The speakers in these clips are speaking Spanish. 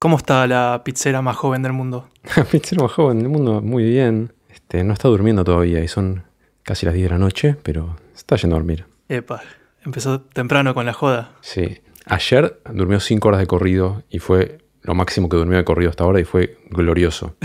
¿Cómo está la pizzera más joven del mundo? La pizzera más joven del mundo, muy bien. Este, no está durmiendo todavía y son casi las 10 de la noche, pero está yendo a dormir. Epa, empezó temprano con la joda. Sí. Ayer durmió 5 horas de corrido y fue lo máximo que durmió de corrido hasta ahora y fue glorioso.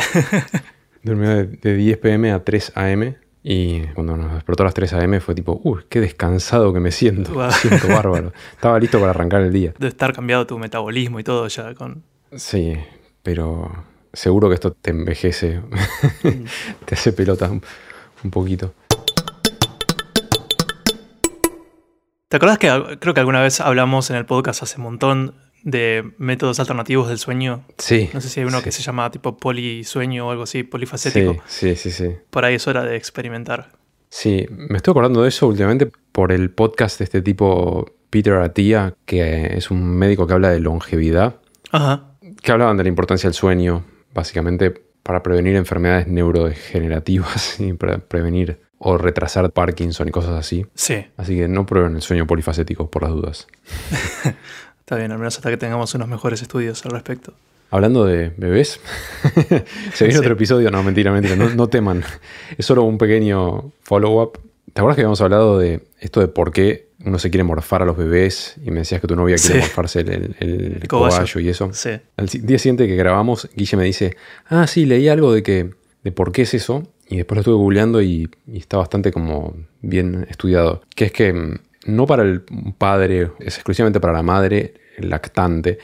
durmió de, de 10 pm a 3 am y cuando nos despertó a las 3 am fue tipo, uy, qué descansado que me siento. Me siento bárbaro. Estaba listo para arrancar el día. Debe estar cambiado tu metabolismo y todo ya con... Sí, pero seguro que esto te envejece, te hace pelota un, un poquito. ¿Te acordás que creo que alguna vez hablamos en el podcast hace un montón de métodos alternativos del sueño? Sí. No sé si hay uno que se llama tipo polisueño o algo así, polifacético. Sí, sí, sí, sí. Por ahí es hora de experimentar. Sí, me estoy acordando de eso últimamente por el podcast de este tipo Peter Attia, que es un médico que habla de longevidad, Ajá. Que hablaban de la importancia del sueño, básicamente para prevenir enfermedades neurodegenerativas y para prevenir o retrasar Parkinson y cosas así. Sí, Así que no prueben el sueño polifacético por las dudas. está bien, al menos hasta que tengamos unos mejores estudios al respecto. Hablando de bebés, se viene Sí. otro episodio. No, mentira, mentira, no, no teman. Es solo un pequeño follow-up. ¿Te acuerdas que habíamos hablado de esto de por qué uno se quiere morfar a los bebés? Y me decías que tu novia quiere Sí. morfarse el, el- el El cobayo. cobayo y eso. Sí. Al día siguiente que grabamos, Guille me dice, ah, sí, leí algo de que de por qué es eso. Y después lo estuve googleando y, y está bastante como bien estudiado. Que es que mm, no para el padre, es exclusivamente para la madre lactante.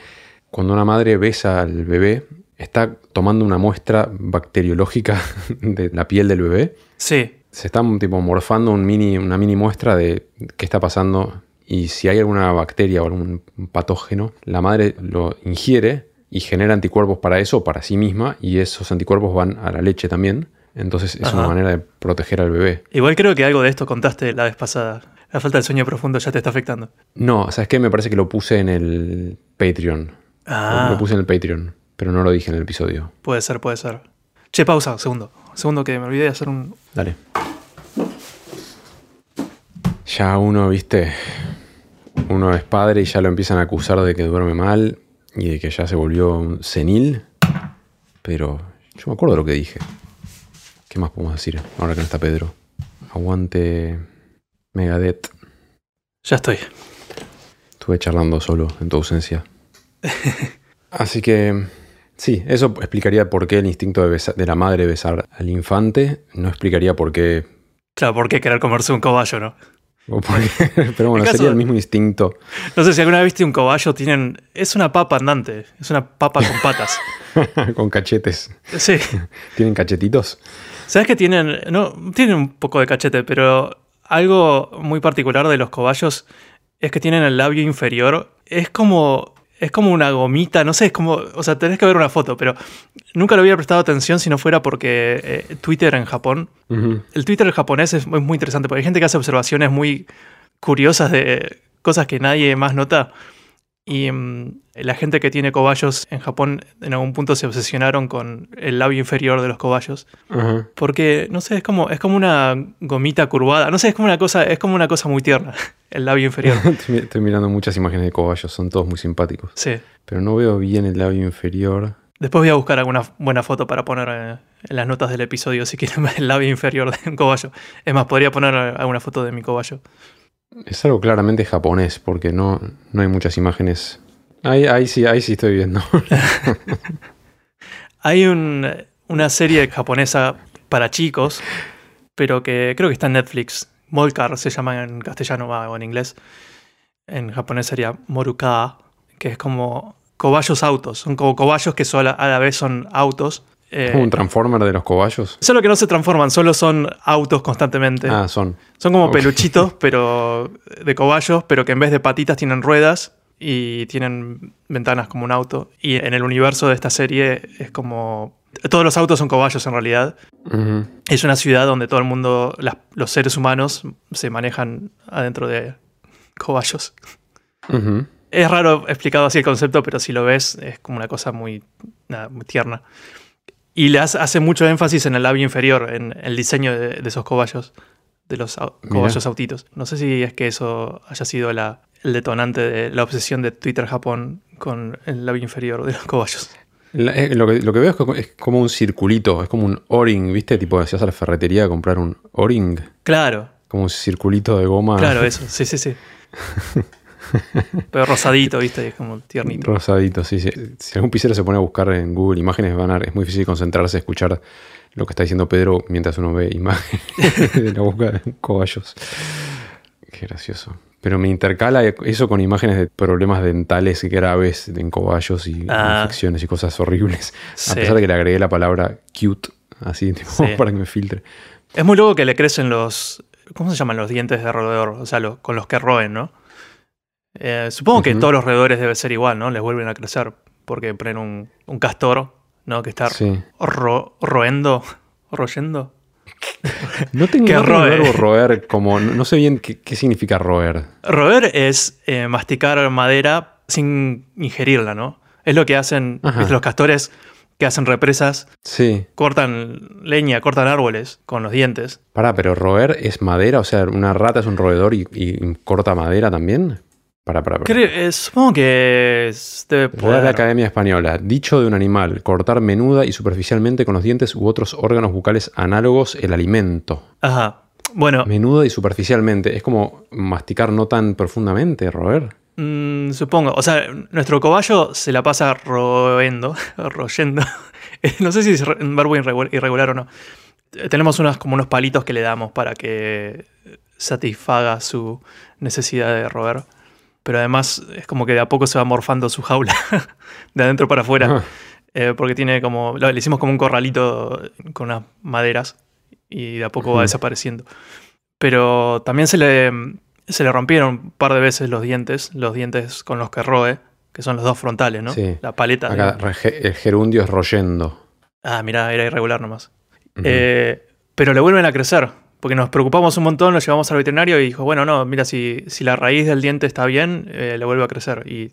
Cuando una madre besa al bebé, está tomando una muestra bacteriológica de la piel del bebé. Sí, Se está tipo morfando un mini, una mini muestra de qué está pasando y si hay alguna bacteria o algún patógeno, la madre lo ingiere y genera anticuerpos para eso, para sí misma, y esos anticuerpos van a la leche también. Entonces es una manera de proteger al bebé. igual creo que algo de esto contaste la vez pasada. La falta de sueño profundo ya te está afectando. No, ¿sabes qué? Me parece que lo puse en el Patreon. Ah, Lo puse en el Patreon, pero no lo dije en el episodio. puede ser, puede ser. Che, pausa, segundo. Segundo que me olvidé de hacer un... Dale. Ya uno, viste, uno es padre y ya lo empiezan a acusar de que duerme mal y de que ya se volvió un senil. Pero yo me acuerdo de lo que dije. ¿Qué más podemos decir ahora que no está Pedro? Aguante Megadeth. Ya estoy. Estuve charlando solo en tu ausencia. Así que sí, eso explicaría por qué el instinto de, de la madre besar al infante. No explicaría por qué Claro, ¿por qué querer comerse un cobayo, no? O Pero bueno, El caso- sería el mismo instinto. No sé si alguna vez viste un cobayo, tienen... Es una papa andante, es una papa con patas. Con cachetes. Sí. ¿Tienen cachetitos? ¿Sabes que tienen? No, tienen un poco de cachete, pero algo muy particular de los cobayos es que tienen el labio inferior. Es como. Es como una gomita, no sé, es como. O sea, tenés que ver una foto, pero nunca le hubiera prestado atención si no fuera porque eh, Twitter en Japón. Ujú. El Twitter japonés es muy, muy interesante porque hay gente que hace observaciones muy curiosas de cosas que nadie más nota. Y mm, la gente que tiene cobayos en Japón en algún punto se obsesionaron con el labio inferior de los cobayos. Porque, no sé, es como, es como una gomita curvada. No sé, es como una cosa, es como una cosa muy tierna. El labio inferior. Estoy, mi- estoy mirando muchas imágenes de cobayos, son todos muy simpáticos. Sí. Pero no veo bien el labio inferior. Después voy a buscar alguna buena foto para poner eh, en las notas del episodio si quieren ver el labio inferior de un cobayo. Es más, podría poner alguna foto de mi cobayo. Es algo claramente japonés, porque no, no hay muchas imágenes. Ahí, ahí sí, ahí sí estoy viendo. Hay un- una serie japonesa para chicos, pero que creo que está en Netflix. Molcar se llama en castellano o en inglés. En japonés sería Moruka, que es como cobayos autos. Son como cobayos que a la vez son autos. Eh, Como un transformer de los cobayos. solo que no se transforman, solo son autos constantemente. Ah, son. Son como peluchitos, pero de cobayos, pero que en vez de patitas tienen ruedas y tienen ventanas como un auto. Y en el universo de esta serie es como... Todos los autos son cobayos en realidad. Es una ciudad donde todo el mundo, las- los seres humanos, se manejan adentro de cobayos. Es raro explicado así el concepto, pero si lo ves es como una cosa muy, nada, muy tierna. Y le hace, mucho énfasis en el labio inferior, en el diseño de, de esos cobayos, de los au- Mira. cobayos autitos. No sé si es que eso haya sido la, el detonante de la obsesión de Twitter Japón con el labio inferior de los cobayos. La- eh, lo, que, lo que veo es, co- es como un circulito, es como un O-ring, ¿viste? Tipo, si vas a la ferretería a comprar un O-ring, Claro, como un circulito de goma claro, eso, sí, sí, sí. Pero rosadito, ¿viste? Es como tiernito. rosadito. Sí, sí. Si algún pisero se pone a buscar en Google imágenes, van a, es muy difícil concentrarse, escuchar lo que está diciendo Pedro mientras uno ve imágenes de la boca de cobayos. Qué gracioso. Pero me intercala eso con imágenes de problemas dentales graves en cobayos y Ah. infecciones y cosas horribles. Sí. A pesar de que le agregué la palabra cute, así, tipo, Sí. para que me filtre. Es muy loco que le crecen los. ¿Cómo se llaman los dientes de roedor? O sea, con los que roen, ¿no? Eh, supongo que todos los roedores debe ser igual, ¿no? Les vuelven a crecer. Porque ponen un, un castor, ¿no? Que está Sí. ro- roendo. ¿Royendo? No tengo, Que no tengo el roe. verbo roer como. No sé bien qué, qué significa roer. Roer es eh, masticar madera sin ingerirla, ¿no? Es lo que hacen los castores que hacen represas, Sí. cortan leña, cortan árboles con los dientes. Pará, pero roer es madera, o sea, una rata es un roedor y, y corta madera también. Pará, pará. Creo- eh, supongo que es- debe poder. Academia Española. Dicho de un animal, cortar menuda y superficialmente con los dientes u otros órganos bucales análogos el alimento. Ajá. Bueno, Menuda y superficialmente. Es como masticar no tan profundamente, roer. Mm, supongo. O sea, nuestro cobayo se la pasa roendo, royendo. no sé si es un verbo irregu- irregular o no. Tenemos unas, como unos palitos que le damos para que satisfaga su necesidad de roer. Pero además es como que de a poco se va morfando su jaula de adentro para afuera. Ajá. Eh, porque tiene como. lo- Le hicimos como un corralito con unas maderas y de a poco va desapareciendo. Pero también se le, se le rompieron un par de veces los dientes, los dientes con los que roe, que son los dos frontales, ¿no? Sí. La paleta. Acá rege- el gerundio es royendo. Ah, mira, era irregular nomás. Eh, pero le vuelven a crecer, porque nos preocupamos un montón, lo llevamos al veterinario y dijo, bueno, no, mira, si, si la raíz del diente está bien, eh, le vuelve a crecer. Y,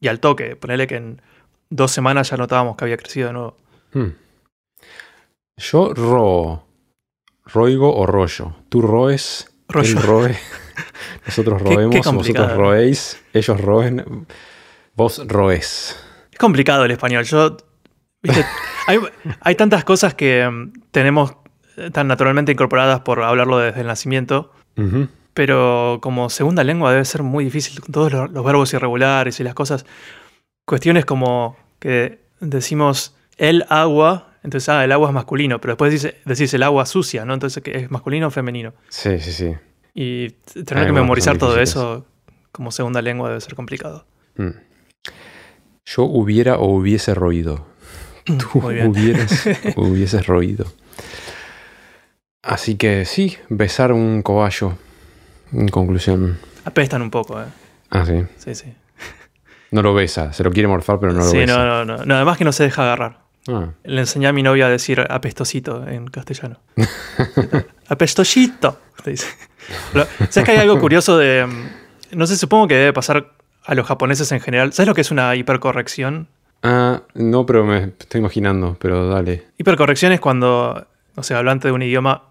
y al toque, ponele que en dos semanas ya notábamos que había crecido de nuevo. Hmm. Yo ro. Roigo o rollo. Tú roes. Rollo. Él roe. Nosotros Qué- qué roemos. complicado. vosotros roéis. Ellos roen. Vos roes. Es complicado el español. Yo, viste, hay, hay tantas cosas que mm, tenemos tan naturalmente incorporadas por hablarlo desde el nacimiento, pero como segunda lengua debe ser muy difícil con todos los, los verbos irregulares y las cosas. Cuestiones como que decimos el agua, entonces, ah, el agua es masculino, pero después dice- decís el agua sucia, ¿no? Entonces, ¿qué ¿es masculino o femenino? Sí, sí, sí. Y tener que memorizar todo eso como segunda lengua debe ser complicado. Mm. Yo hubiera o hubiese roído. Tú Muy bien. hubieras o hubieses roído. Así que sí, besar un cobayo. En conclusión. Apestan un poco, ¿eh? Ah, sí. Sí, sí. No lo besa. Se lo quiere morfar, pero no lo sí, besa. no, no, no, no. Además que no se deja agarrar. Ah. Le enseñé a mi novia a decir apestosito en castellano. Apestosito. te dice. Pero, ¿Sabes que hay algo curioso de... mm, No sé, supongo que debe pasar a los japoneses en general. ¿Sabes lo que es una hipercorrección? Ah, no, pero me estoy imaginando, pero dale. Hipercorrección es cuando, o sea, hablante de un idioma...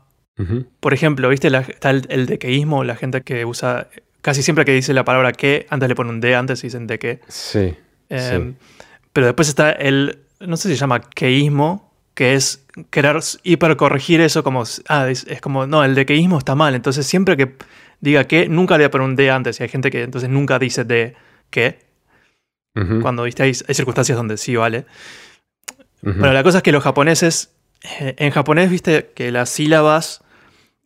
Por ejemplo, ¿viste? La- está el, el dequeísmo, la gente que usa... Casi siempre que dice la palabra que, antes le pone un D, antes dicen de que. Sí. Eh, Pero después está el, no sé si se llama queísmo, que es querer hipercorregir eso como, ah, es, es como, no, el de queísmo está mal. Entonces siempre que diga que, nunca le voy a poner un D antes. Y hay gente que entonces nunca dice de que, Ujú. cuando ¿viste? Hay, hay circunstancias donde sí vale. Ujú. Bueno, la cosa es que los japoneses, eh, en japonés, viste que las sílabas,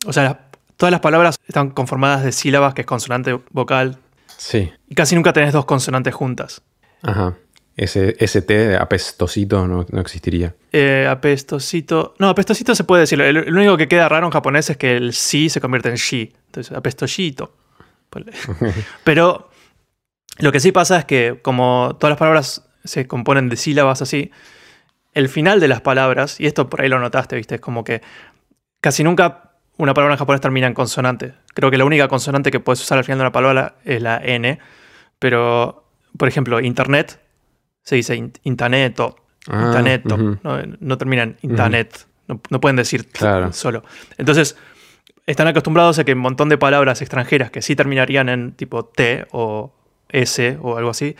o sea, todas las palabras están conformadas de sílabas, que es consonante vocal, Sí. y casi nunca tenés dos consonantes juntas. Ajá. Ese, ese de apestosito no, no existiría. Eh, apestosito. No, apestosito se puede decir. El único que queda raro en japonés es que el sí se convierte en shi. Entonces, apestosito. Pero lo que sí pasa es que, como todas las palabras se componen de sílabas así, el final de las palabras, y esto por ahí lo notaste, ¿viste? Es como que casi nunca una palabra en japonés termina en consonante. Creo que la única consonante que puedes usar al final de una palabra es la N. Pero, por ejemplo, internet se dice in- intaneto, Ah, intaneto. no, no termina en internet. no, no pueden decir Claro. solo. Entonces, están acostumbrados a que un montón de palabras extranjeras que sí terminarían en tipo T o S o algo así,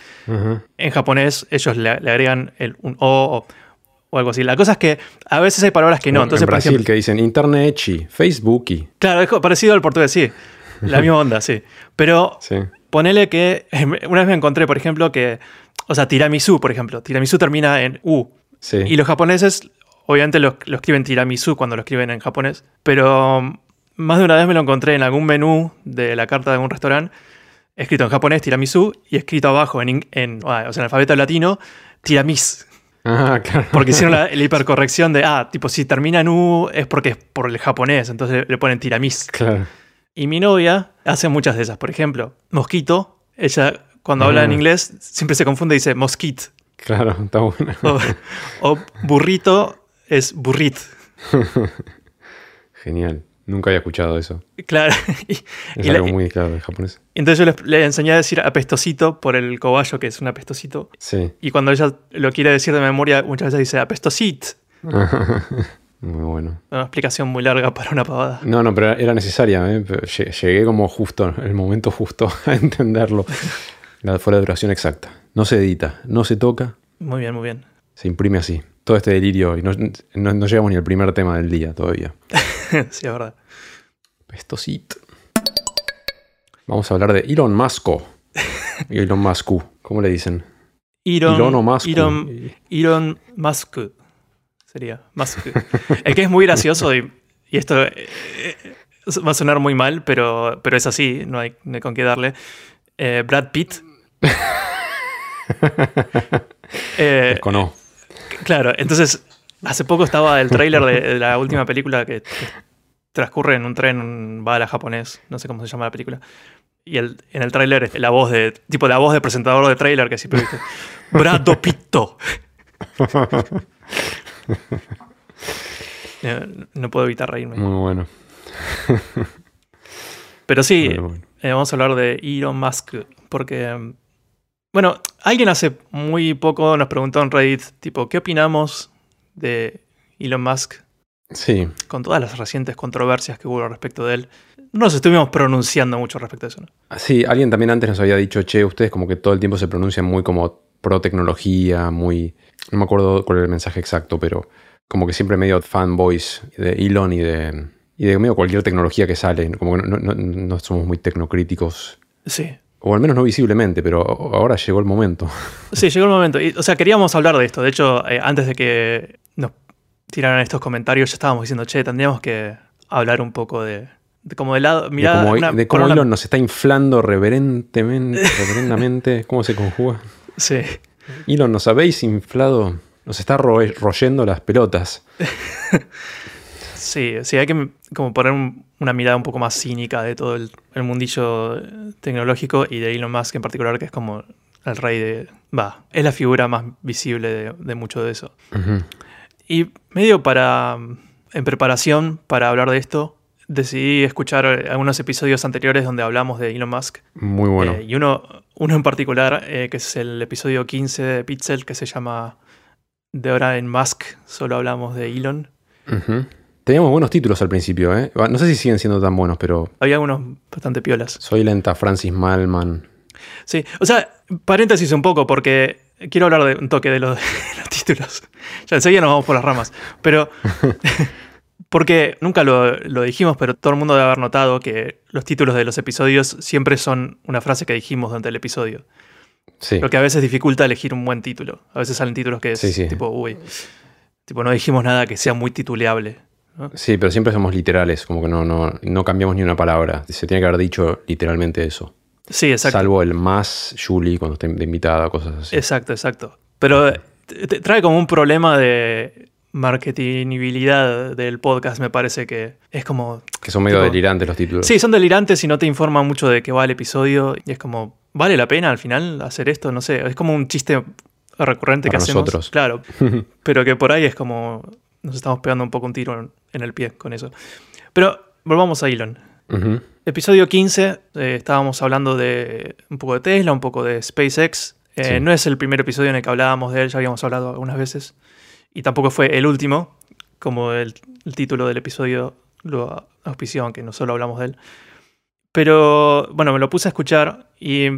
en japonés ellos le, le agregan el, un O o, o algo así. La cosa es que a veces hay palabras que no. En Entonces, por Brasil ejemplo, que dicen internet Facebook y claro, es parecido al portugués, sí. La misma onda, sí. Pero sí. ponele que una vez me encontré, por ejemplo, que, o sea, tiramisú, por ejemplo. Tiramisú termina en U. Sí. Y los japoneses, obviamente, lo, lo escriben tiramisú cuando lo escriben en japonés. Pero um, más de una vez me lo encontré en algún menú de la carta de algún restaurante, escrito en japonés tiramisú y escrito abajo en, in- en, ah, o sea, en alfabeto latino, tiramis. Ah, claro. Porque hicieron la, la hipercorrección de, ah, tipo, si termina en U es porque es por el japonés, entonces le ponen tiramis. Claro. Y mi novia hace muchas de esas. Por ejemplo, mosquito, ella cuando habla en Ah. inglés siempre se confunde y dice mosquit. Claro, está bueno. O, o burrito es burrit. Genial. Nunca había escuchado eso. Claro. Y, Es y la- algo muy claro de japonés. entonces yo le, enseñé a decir apestosito por el cobayo, que es un apestosito. Sí. Y cuando ella lo quiere decir de memoria, muchas veces dice apestosit. Muy bueno. Una explicación muy larga para una pavada. No, no, pero era necesaria. ¿eh? Llegué como justo, el momento justo a entenderlo. La, fue la duración exacta. No se edita, no se toca, Muy bien, muy bien. se imprime así. Todo este delirio. Y no, no- no llegamos ni al primer tema del día todavía. sí, es verdad. Pestosito. Vamos a hablar de Elon Musk. Elon Musk. ¿Cómo le dicen? Elon, Elon o Musk. Elon, Elon Musk. Sería Musk. El que es muy gracioso y, y esto eh, eh, va a sonar muy mal, pero, pero es así, no hay, no hay con qué darle. Eh, Brad Pitt. Eh, Descono. Claro, entonces hace poco estaba el tráiler de, de la última película que, que transcurre en un tren, un bala japonés, no sé cómo se llama la película. Y el, en el tráiler la voz de, tipo la voz de presentador de tráiler que siempre viste. Brad Pitto. Eh, No puedo evitar reírme. Muy bueno. Pero sí, bueno. eh, vamos a hablar de Elon Musk. Porque, bueno, alguien hace muy poco nos preguntó en Reddit, tipo, ¿qué opinamos de Elon Musk Sí, con todas las recientes controversias que hubo respecto de él? No nos estuvimos pronunciando mucho respecto a eso, ¿no? Sí, alguien también antes nos había dicho, che, ustedes como que todo el tiempo se pronuncian muy como pro tecnología, muy... No me acuerdo cuál era el mensaje exacto, pero como que siempre medio fanboys de Elon y de, y de medio cualquier tecnología que sale. Como que no, no- no somos muy tecnocríticos, Sí. O al menos no visiblemente, pero ahora llegó el momento. Sí, llegó el momento. Y, o sea, queríamos hablar de esto. De hecho, eh, antes de que nos tiraran estos comentarios, ya estábamos diciendo, che, tendríamos que hablar un poco de, de como de lado. De Mirá, cómo, una- de cómo una- Elon nos está inflando reverentemente, reverendamente. ¿Cómo se conjuga? Sí. Elon, nos habéis inflado, nos está ro- royendo las pelotas. Sí, sí, hay que como poner un- una mirada un poco más cínica de todo el, el mundillo eh, tecnológico y de Elon Musk en particular, que es como el rey de... Va, es la figura más visible de, de mucho de eso. Y medio para... En preparación para hablar de esto, decidí escuchar eh, algunos episodios anteriores donde hablamos de Elon Musk. Muy bueno. Eh, y uno, uno en particular, eh, que es el episodio 15 de Pixel, que se llama De ahora en Musk, solo hablamos de Elon. Ujú. Teníamos buenos títulos al principio, ¿eh? No sé si siguen siendo tan buenos, pero Había algunos bastante piolas. Soy lenta, Francis Malman. Sí, o sea, paréntesis un poco, porque quiero hablar de un toque de los, de los títulos. Ya enseguida nos vamos por las ramas. Pero. Porque nunca lo, lo dijimos, pero todo el mundo debe haber notado que los títulos de los episodios siempre son una frase que dijimos durante el episodio. Sí. Lo que a veces dificulta elegir un buen título. A veces salen títulos que es Sí, sí. tipo, uy, tipo, no dijimos nada que sea muy tituleable. ¿No? Sí, pero siempre somos literales, como que no, no, no cambiamos ni una palabra. Se tiene que haber dicho literalmente eso. Sí, exacto. Salvo el más Julie cuando está de invitada, cosas así. Exacto, exacto. Pero eh, trae como un problema de marketingibilidad del podcast, me parece que es como... Que son medio tipo- delirantes los títulos. Sí, son delirantes y no te informan mucho de qué va el episodio. Y es como, ¿vale la pena al final hacer esto? No sé, es como un chiste recurrente Para que hacemos. nosotros. Claro, pero que por ahí es como nos estamos pegando un poco un tiro en, en el pie con eso. Pero volvamos a Elon. Episodio 15, eh, estábamos hablando de un poco de Tesla, un poco de SpaceX. Eh, Sí. No es el primer episodio en el que hablábamos de él, ya habíamos hablado algunas veces. Y tampoco fue el último, como el, el título del episodio lo auspició, aunque no solo hablamos de él. Pero bueno, me lo puse a escuchar y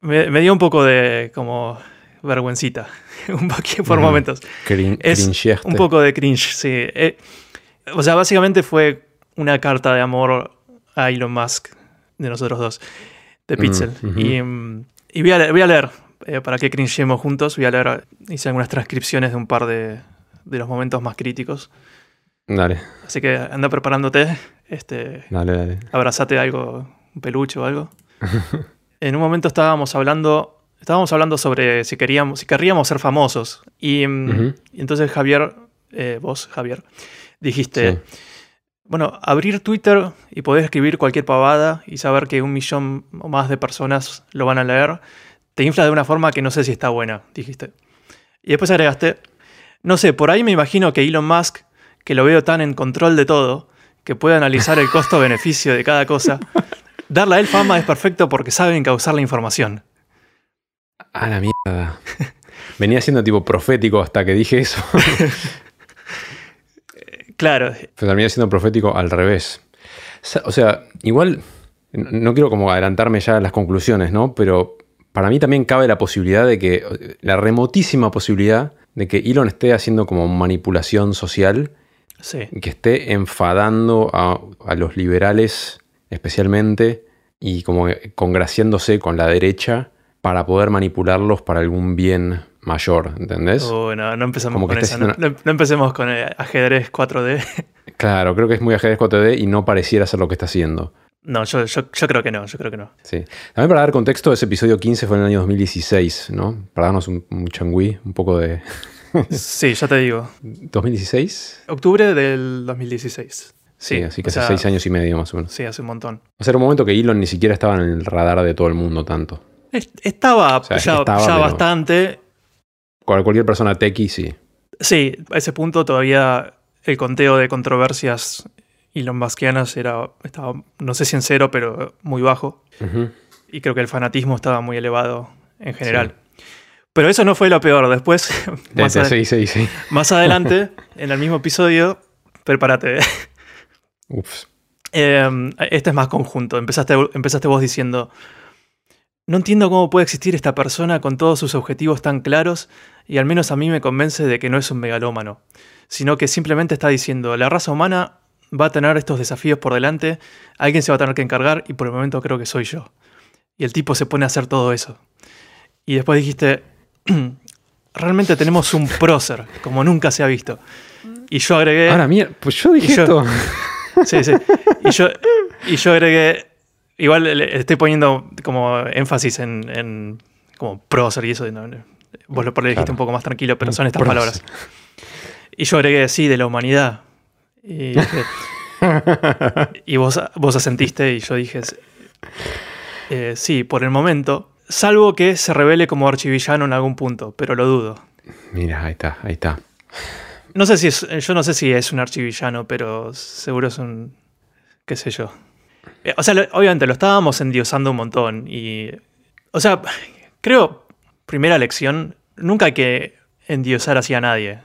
me, me dio un poco de como vergüencita, un poquito por momentos. Crin- Es. Un poco de cringe, sí. Eh, o sea, básicamente fue una carta de amor a Elon Musk de nosotros dos, de Pixel. Mm. Y, mm, y voy, a, le- voy a leer, eh, para que cringemos juntos, voy a leer, hice algunas transcripciones de un par de, de los momentos más críticos. Dale, Así que anda preparándote, este, dale, dale. abrazate algo, un peluche o algo. en un momento estábamos hablando, estábamos hablando sobre si queríamos, si querríamos ser famosos. Y, mm, y entonces Javier, eh, vos, Javier, dijiste, Sí. bueno, abrir Twitter y poder escribir cualquier pavada y saber que un millón o más de personas lo van a leer, te infla de una forma que no sé si está buena, dijiste. Y después agregaste, no sé, por ahí me imagino que Elon Musk, que lo veo tan en control de todo, que puede analizar el costo-beneficio de cada cosa, darle a él fama es perfecto porque sabe encauzar la información. A la mierda. Venía siendo tipo profético hasta que dije eso. Claro, Pero terminé siendo profético al revés. O sea, igual, no quiero como adelantarme ya a las conclusiones, ¿no? Pero para mí también cabe la posibilidad de que, la remotísima posibilidad de que Elon esté haciendo como manipulación social, sí. que esté enfadando a, a los liberales especialmente y como congraciándose con la derecha para poder manipularlos para algún bien mayor, ¿entendés? No, no Como que con esa. No, empecemos con eh, ajedrez 4D. Claro, creo que es muy ajedrez 4D y no pareciera ser lo que está haciendo. No, yo, yo, yo creo que no, yo creo que no. Sí. También para dar contexto, ese episodio 15 fue en el año 2016, ¿no? Para darnos un, un changüí, un poco de... Sí, ya te digo. ¿2016? Octubre del 2016. Sí, Sí, así que hace sea, seis años y medio más o menos. Sí, hace un montón. O sea, era un momento que Elon ni siquiera estaba en el radar de todo el mundo tanto. Es- Estaba sea, ya, estaba, ya pero- bastante. Cual- Cualquier persona techie, sí. Sí, a ese punto todavía el conteo de controversias Elon Muskianas era, estaba, no sé si en cero, pero muy bajo. Y creo que el fanatismo estaba muy elevado en general. Pero eso no fue lo peor. Después, más, ade- sí, sí, sí. más adelante, en el mismo episodio, prepárate. Ups. Eh, este es más conjunto. Empezaste, empezaste vos diciendo, no entiendo cómo puede existir esta persona con todos sus objetivos tan claros y al menos a mí me convence de que no es un megalómano, sino que simplemente está diciendo, la raza humana va a tener estos desafíos por delante, alguien se va a tener que encargar y por el momento creo que soy yo. Y el tipo se pone a hacer todo eso. Y después dijiste, realmente tenemos un prócer, como nunca se ha visto. Y yo agregué... Ahora, mira, pues yo dije yo- esto. Sí, sí. Y yo, y yo agregué. Igual le- estoy poniendo como énfasis en, en como prócer y eso. no, no. Vos lo dijiste Claro. un poco más tranquilo, pero son estas palabras. Y yo agregué, sí, de la humanidad. Y, dije- y vos, vos asentiste y yo dije, eh, sí, por el momento. Salvo que se revele como archivillano en algún punto, pero lo dudo. Mira, ahí está, ahí está. No sé si es, yo no sé si es un archivillano, pero seguro es un, qué sé yo. Eh, O sea, lo- obviamente lo estábamos endiosando un montón y, o sea, creo, primera lección, nunca hay que endiosar así a nadie.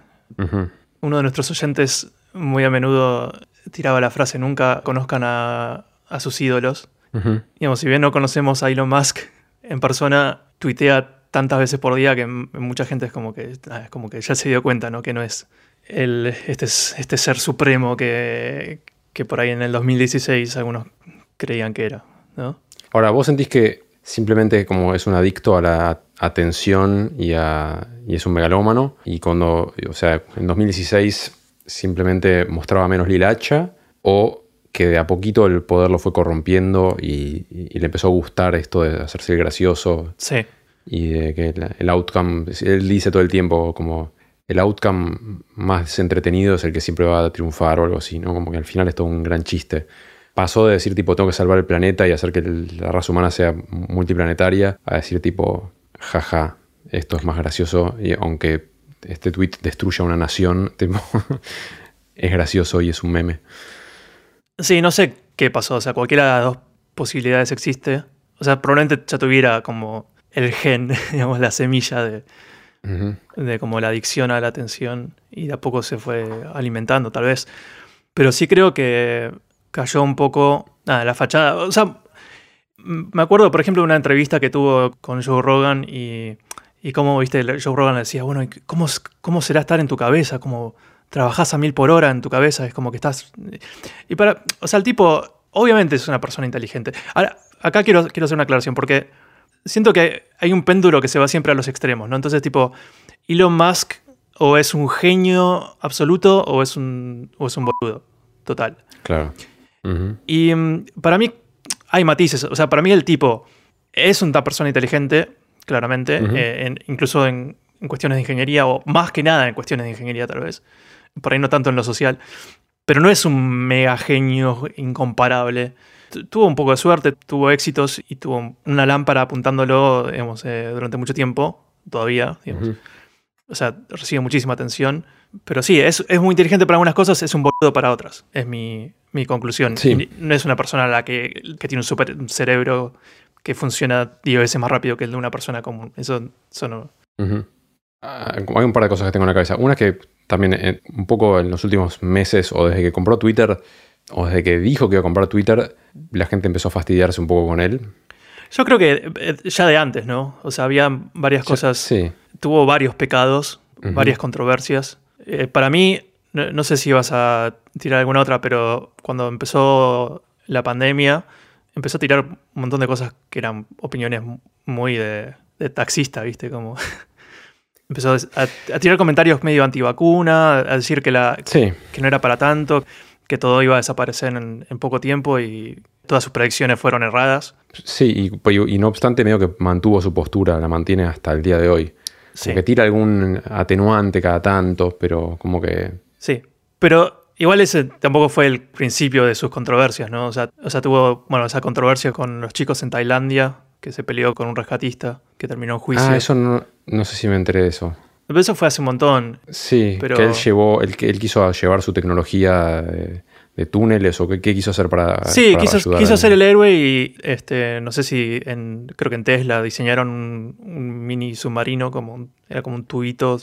Uno de nuestros oyentes muy a menudo tiraba la frase, nunca conozcan a, a sus ídolos. Ujú. Digamos, si bien no conocemos a Elon Musk en persona, tuitea tantas veces por día que mucha gente es como que, ah, es como que ya se dio cuenta, ¿no? Que no es el, este, es- este ser supremo que, que por ahí en el 2016 algunos creían que era, ¿no? Ahora, ¿vos sentís que simplemente como es un adicto a la atención y, a- y es un megalómano? Y cuando, o sea, en 2016 simplemente mostraba menos lilacha o que de a poquito el poder lo fue corrompiendo y, y- y le empezó a gustar esto de hacerse el gracioso Sí, y de que el outcome, él dice todo el tiempo como el outcome más entretenido es el que siempre va a triunfar o algo así, ¿no? Como que al final es todo un gran chiste. Pasó de decir tipo tengo que salvar el planeta y hacer que la raza humana sea multiplanetaria a decir tipo jaja, esto es más gracioso y aunque este tweet destruya una nación, tipo, es gracioso y es un meme. sí, no sé qué pasó, o sea, cualquiera de las dos posibilidades existe. O sea, probablemente ya tuviera como el gen, digamos, la semilla de, De como la adicción a la atención y de a poco se fue alimentando, tal vez. Pero sí creo que cayó un poco la fachada. O sea, me acuerdo, por ejemplo, de una entrevista que tuvo con Joe Rogan y, y cómo, viste, Joe Rogan le decía, bueno, ¿cómo, ¿cómo será estar en tu cabeza? Como trabajás a mil por hora en tu cabeza, es como que estás... Y para, o sea, el tipo, obviamente es una persona inteligente. Ahora, acá quiero, quiero hacer una aclaración, porque siento que hay un péndulo que se va siempre a los extremos, ¿no? Entonces, tipo, Elon Musk o es un genio absoluto o es un, o es un boludo total. Claro. Y mm, para mí hay matices. O sea, para mí el tipo es una persona inteligente, claramente, eh, incluso en, cuestiones de ingeniería, o más que nada en cuestiones de ingeniería, tal vez. Por ahí no tanto en lo social. Pero no es un mega genio incomparable. Tuvo un poco de suerte, tuvo éxitos y tuvo una lámpara apuntándolo digamos, eh, durante mucho tiempo, todavía. Digamos. O sea, recibe muchísima atención. Pero sí, es, es, muy inteligente para algunas cosas, es un boludo para otras. Es mi, mi conclusión. No es una persona a la que, que, tiene un super cerebro que funciona 10 veces más rápido que el de una persona común. Eso, eso no. Ah, hay un par de cosas que tengo en la cabeza. Una que también eh, un poco en los últimos meses o desde que compró Twitter o desde que dijo que iba a comprar Twitter, la gente empezó a fastidiarse un poco con él. Yo creo que eh, ya de antes, ¿no? O sea, había varias cosas. Sí. Tuvo varios pecados, varias controversias. Eh, para mí, no, sé si vas a tirar alguna otra, pero cuando empezó la pandemia, empezó a tirar un montón de cosas que eran opiniones muy de, taxista, ¿viste? Como empezó a, tirar comentarios medio antivacuna, a decir que, la, que no era para tanto, que todo iba a desaparecer en, poco tiempo y todas sus predicciones fueron erradas. Sí, y, y, no obstante, medio que mantuvo su postura, la mantiene hasta el día de hoy. Como que tira algún atenuante cada tanto, pero como que. Sí. Pero igual ese tampoco fue el principio de sus controversias, ¿no? O sea, o sea tuvo, bueno, esa controversia con los chicos en Tailandia, que se peleó con un rescatista, que terminó en juicio. Ah, eso no, no sé si me enteré de eso. Pero eso fue hace un montón. Sí, pero... que él llevó, él, él quiso llevar su tecnología de, túneles o qué, quiso hacer para. Sí, quiso, quiso ser el héroe y este, no sé si en, creo que en Tesla diseñaron un, mini submarino como era como un tubito.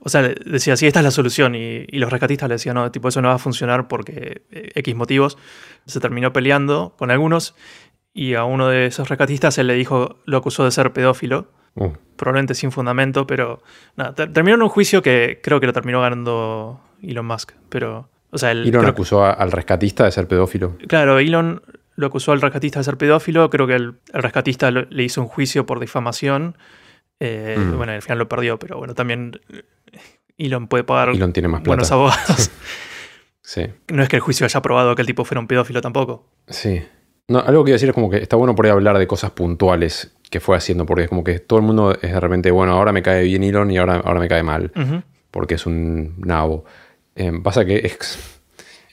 o sea, decía, sí, esta es la solución. Y, los rescatistas le decían, no, tipo, eso no va a funcionar porque eh, X motivos. Se terminó peleando con algunos y a uno de esos rescatistas él le dijo, lo acusó de ser pedófilo. Oh. Probablemente sin fundamento, pero nada, terminó en un juicio que creo que lo terminó ganando Elon Musk. Pero, o sea, Elon acusó al rescatista de ser pedófilo. Claro, Elon lo acusó al rescatista de ser pedófilo. Creo que el, rescatista le hizo un juicio por difamación. Eh, mm. Bueno, al final lo perdió, pero bueno, también Elon puede pagar Elon tiene más buenos abogados. sí. No es que el juicio haya probado que el tipo fuera un pedófilo tampoco. Sí. No, algo que quiero decir es como que está bueno por ahí hablar de cosas puntuales que fue haciendo, porque es como que todo el mundo es de repente, bueno, ahora me cae bien Elon y ahora, ahora me cae mal, porque es un nabo. Eh, pasa que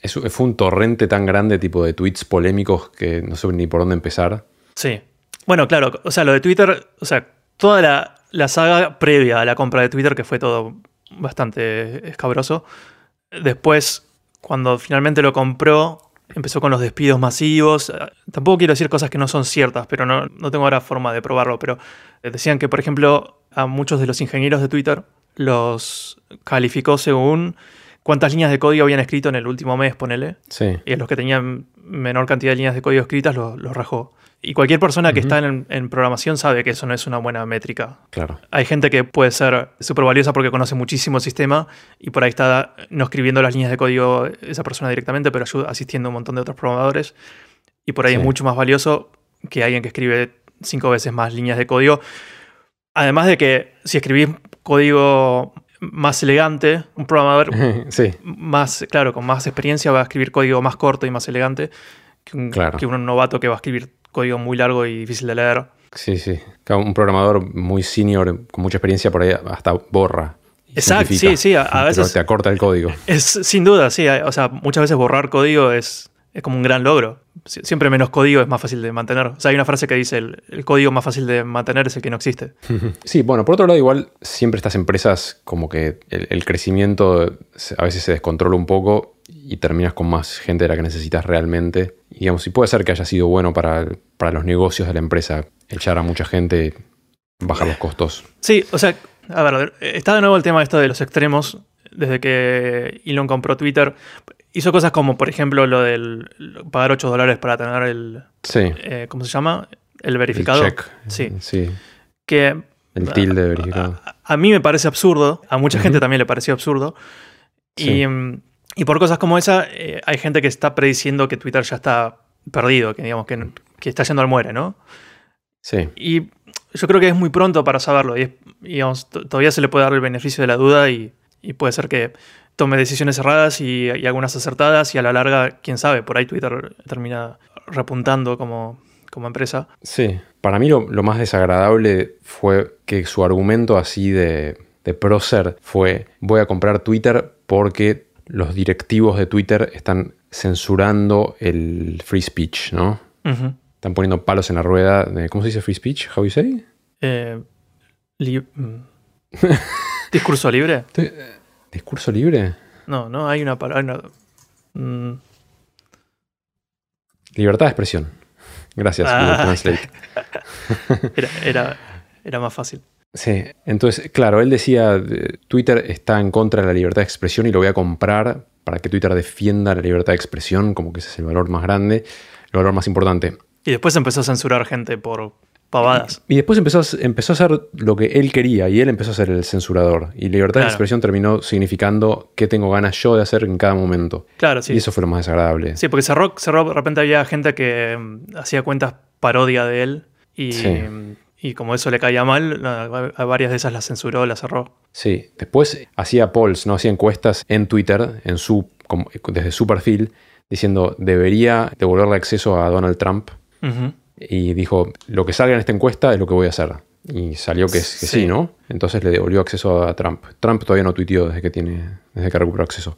es, fue un torrente tan grande tipo de tweets polémicos que no sé ni por dónde empezar. Sí. Bueno, claro, o sea, lo de Twitter, o sea, toda la, la saga previa a la compra de Twitter, que fue todo bastante escabroso, después, cuando finalmente lo compró, empezó con los despidos masivos. Tampoco quiero decir cosas que no son ciertas, pero no, no tengo ahora forma de probarlo. Pero decían que, por ejemplo, a muchos de los ingenieros de Twitter los calificó según cuántas líneas de código habían escrito en el último mes, ponele. Sí. Y a los que tenían menor cantidad de líneas de código escritas los, los rajó. Y cualquier persona que está en, programación sabe que eso no es una buena métrica. Claro. Hay gente que puede ser súper valiosa porque conoce muchísimo el sistema y por ahí está no escribiendo las líneas de código esa persona directamente, pero asistiendo a un montón de otros programadores. Y por ahí es mucho más valioso que alguien que escribe cinco veces más líneas de código. Además de que si escribís código más elegante, un programador sí. más, claro, con más experiencia va a escribir código más corto y más elegante que un, que un novato que va a escribir código muy largo y difícil de leer. Sí, sí. Un programador muy senior, con mucha experiencia por ahí, hasta borra. Exacto, sí, sí. A, veces. te acorta el código. Es sin duda, sí. O sea, muchas veces borrar código es, es como un gran logro. Siempre menos código es más fácil de mantener. O sea, hay una frase que dice: el, el código más fácil de mantener es el que no existe. Sí, bueno, por otro lado, igual siempre estas empresas, como que el, el crecimiento a veces se descontrola un poco y terminas con más gente de la que necesitas realmente. Y digamos, si puede ser que haya sido bueno para, los negocios de la empresa echar a mucha gente, bajar los costos. Sí, o sea, a ver, está de nuevo el tema esto de los extremos. Desde que Elon compró Twitter, hizo cosas como, por ejemplo, lo del pagar 8 dólares para tener el. Sí. eh, ¿Cómo se llama? El verificado. El check. Sí. Sí. Que El tilde de verificado. a, a mí me parece absurdo. A mucha gente también le pareció absurdo. Sí. Y, mm, y por cosas como esa, eh, hay gente que está prediciendo que Twitter ya está perdido, que digamos que, que está yendo al muere, ¿no? Sí. Y yo creo que es muy pronto para saberlo. Y, es- digamos, todavía se le puede dar el beneficio de la duda y, y puede ser que tome decisiones erradas y, y algunas acertadas. Y a la larga, quién sabe, por ahí Twitter termina repuntando como, como empresa. Sí. Para mí lo, lo más desagradable fue que su argumento así de, de prócer fue voy a comprar Twitter porque los directivos de Twitter están censurando el free speech, ¿no? Ujú. Están poniendo palos en la rueda. De, ¿Cómo se dice free speech? How you say? Eh, li- mm. ¿Discurso libre? Estoy- ¿Discurso libre? No, no, hay una palabra. mm, Libertad de expresión. Gracias, Ah. Translate. era, era, era más fácil. Sí, entonces, claro, él decía, eh, Twitter está en contra de la libertad de expresión y lo voy a comprar para que Twitter defienda la libertad de expresión, como que ese es el valor más grande, el valor más importante. Y después empezó a censurar gente por pavadas. Y después empezó a, empezó a hacer lo que él quería y él empezó a ser el censurador. Y libertad de expresión terminó significando qué tengo ganas yo de hacer en cada momento. Claro, sí. Y eso fue lo más desagradable. Sí, porque cerró, cerró, de repente había gente que mm, hacía cuentas parodia de él y, Sí. mm, y como eso le caía mal, a, a varias de esas las censuró, las cerró. Sí, después hacía polls, no hacía encuestas en Twitter, en su, como- desde su perfil, diciendo debería devolverle acceso a Donald Trump. Y dijo, lo que salga en esta encuesta es lo que voy a hacer. Y salió que, sí. Sí. ¿no? Entonces le devolvió acceso a Trump. Trump todavía no tuiteó desde que tiene, desde que recuperó acceso.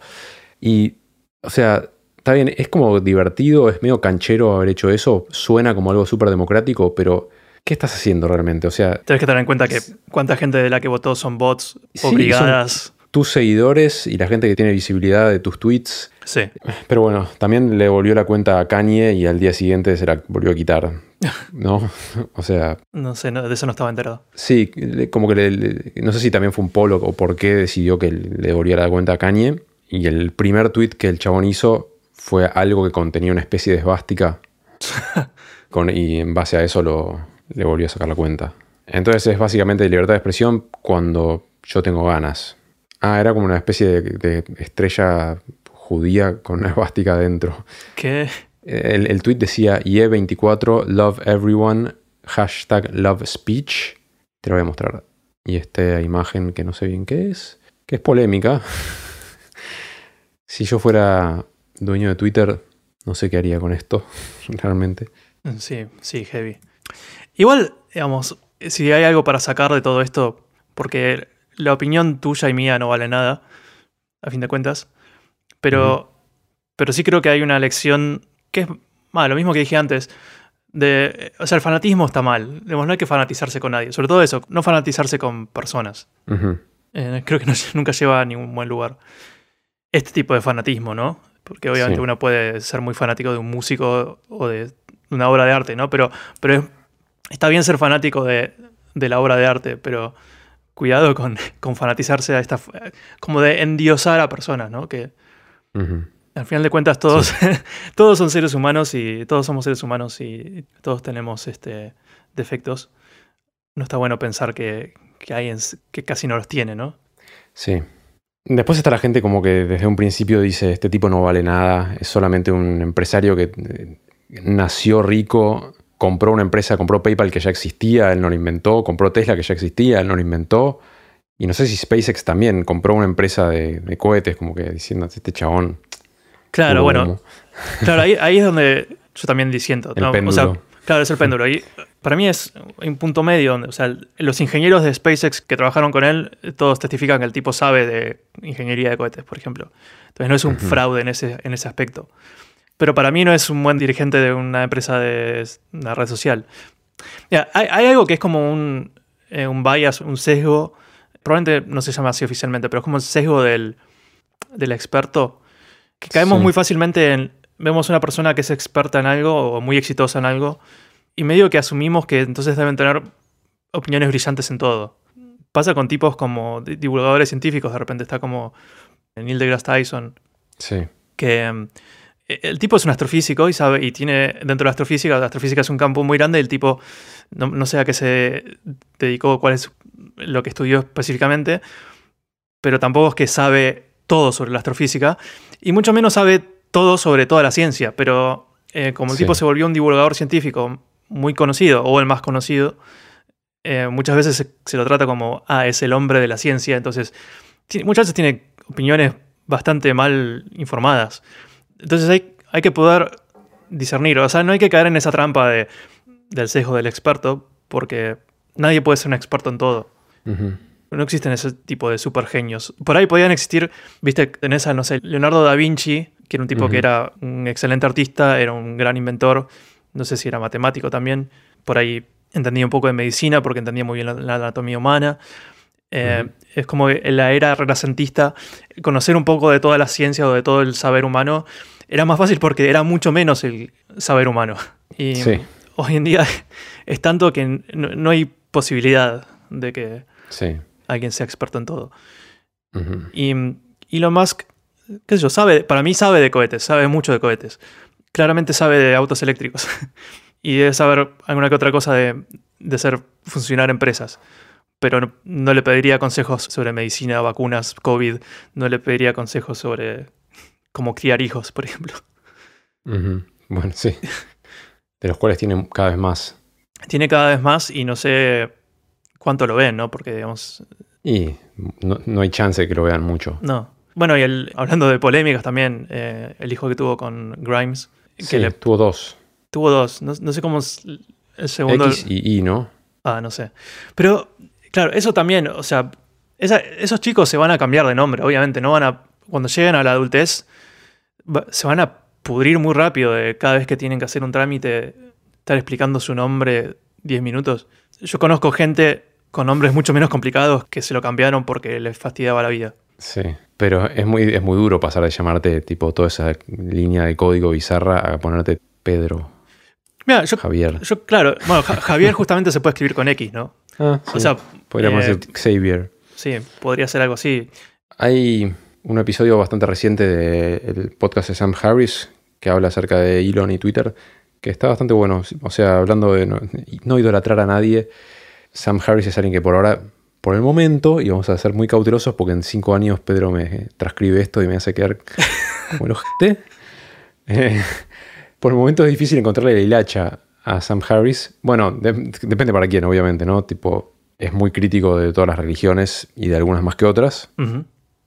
Y, o sea, está bien, es como divertido, es medio canchero haber hecho eso, suena como algo súper democrático, pero ¿qué estás haciendo realmente? O sea, Tienes que tener en cuenta que cuánta gente de la que votó son bots Sí, obligadas. Tus seguidores y la gente que tiene visibilidad de tus tweets. Sí. Pero bueno, también le volvió la cuenta a Kanye y al día siguiente se la volvió a quitar. ¿No? O sea, No sé, no, de eso no estaba enterado. sí, como que le- le- no sé si también fue un polo o por qué decidió que le volviera la cuenta a Kanye. Y el primer tweet que el chabón hizo fue algo que contenía una especie de esvástica. con, y en base a eso lo, le volvió a sacar la cuenta. Entonces es básicamente libertad de expresión cuando yo tengo ganas. Ah, era como una especie de, de estrella judía con una esvástica adentro. ¿Qué? El, el tweet decía IE24 Love Everyone, hashtag Love Speech. Te lo voy a mostrar. Y esta imagen que no sé bien qué es, que es polémica. si yo fuera dueño de Twitter, no sé qué haría con esto, realmente. Sí, sí, heavy. Igual, digamos, si hay algo para sacar de todo esto, porque la opinión tuya y mía no vale nada, a fin de cuentas, pero, pero sí creo que hay una lección que es ah, lo mismo que dije antes. De, o sea, el fanatismo está mal. Digamos, no hay que fanatizarse con nadie. Sobre todo eso, no fanatizarse con personas. Eh, creo que no- nunca lleva a ningún buen lugar. Este tipo de fanatismo, ¿no? Porque obviamente Sí. uno puede ser muy fanático de un músico o de una obra de arte, ¿no? Pero, pero es- está bien ser fanático de, de la obra de arte, pero cuidado con, con fanatizarse a esta... f- como de endiosar a personas, ¿no? Que al final de cuentas todos, todos son seres humanos y todos somos seres humanos y todos tenemos este, defectos. No está bueno pensar que, que alguien que casi no los tiene, ¿no? Sí. Después está la gente como que desde un principio dice, este tipo no vale nada, es solamente un empresario que eh, nació rico, compró una empresa, compró PayPal que ya existía, él no lo inventó, compró Tesla que ya existía, él no lo inventó. Y no sé si SpaceX también compró una empresa de, de cohetes, como que diciendo, este chabón. Claro, bueno, humo". claro, ahí, ahí es donde yo también disiento. El ¿no? O péndulo. sea, claro, es el péndulo. Y para mí es un punto medio donde, o sea, los ingenieros de SpaceX que trabajaron con él, todos testifican que el tipo sabe de ingeniería de cohetes, por ejemplo. Entonces no es un fraude en ese, en ese aspecto. Pero para mí no es un buen dirigente de una empresa de una red social. Mira, hay, hay algo que es como un, eh, un bias, un sesgo. Probablemente no se llama así oficialmente, pero es como el sesgo del, del experto. Que caemos Sí. muy fácilmente en. Vemos una persona que es experta en algo o muy exitosa en algo. Y medio que asumimos que entonces deben tener opiniones brillantes en todo. Pasa con tipos como di- divulgadores científicos. De repente está como Neil deGrasse Tyson, Sí. que el tipo es un astrofísico y sabe, y tiene dentro de la astrofísica, la astrofísica es un campo muy grande, el tipo no, no sé a qué se dedicó, cuál es lo que estudió específicamente, pero tampoco es que sabe todo sobre la astrofísica, y mucho menos sabe todo sobre toda la ciencia, pero eh, como el Sí. tipo se volvió un divulgador científico muy conocido, o el más conocido, eh, muchas veces se, se lo trata como, ah, es el hombre de la ciencia, entonces muchas veces tiene opiniones bastante mal informadas. Entonces hay, hay que poder discernir, o sea, no hay que caer en esa trampa de, del sesgo del experto, porque nadie puede ser un experto en todo. No existen ese tipo de super genios. Por ahí podían existir, viste, en esa, no sé, Leonardo da Vinci, que era un tipo que era un excelente artista, era un gran inventor, no sé si era matemático también, por ahí entendía un poco de medicina porque entendía muy bien la, la anatomía humana. Eh. Es como que en la era renacentista, conocer un poco de toda la ciencia o de todo el saber humano era más fácil porque era mucho menos el saber humano. Y Sí. hoy en día es tanto que no, no hay posibilidad de que Sí. alguien sea experto en todo. Y Elon Musk, qué sé yo, sabe, para mí sabe de cohetes, sabe mucho de cohetes. Claramente sabe de autos eléctricos. y debe saber alguna que otra cosa de, de hacer funcionar empresas. Pero no, no le pediría consejos sobre medicina, vacunas, COVID. No le pediría consejos sobre cómo criar hijos, por ejemplo. Bueno, sí. De los cuales tienen cada vez más. Tiene cada vez más y no sé cuánto lo ven, ¿no? Porque, digamos, Y no, no hay chance de que lo vean mucho. no. Bueno, y el, hablando de polémicas también, eh, el hijo que tuvo con Grimes, que Sí, le tuvo dos. Tuvo dos. No, no sé cómo es el segundo. X y Y, ¿no? Ah, no sé. Pero, claro, eso también, o sea, esa- esos chicos se van a cambiar de nombre, obviamente. No van a. Cuando lleguen a la adultez, va- se van a pudrir muy rápido de cada vez que tienen que hacer un trámite, estar explicando su nombre 10 minutos. Yo conozco gente con nombres mucho menos complicados que se lo cambiaron porque les fastidiaba la vida. Sí. Pero es muy, es muy duro pasar de llamarte tipo toda esa línea de código bizarra a ponerte Pedro, Mira, yo, Javier. yo claro, bueno, Ja- Javier justamente se puede escribir con X, ¿no? Ah, O sí. sea, Podríamos eh, decir Xavier. sí, podría ser algo así. Hay un episodio bastante reciente del podcast de Sam Harris que habla acerca de Elon y Twitter, que está bastante bueno. O sea, hablando de no, no idolatrar a nadie, Sam Harris es alguien que por ahora, por el momento, y vamos a ser muy cautelosos porque en cinco años Pedro me transcribe esto y me hace quedar como el ojete. Eh, por el momento es difícil encontrarle la hilacha a Sam Harris. Bueno, de- depende para quién, obviamente, ¿no? Tipo, es muy crítico de todas las religiones y de algunas más que otras.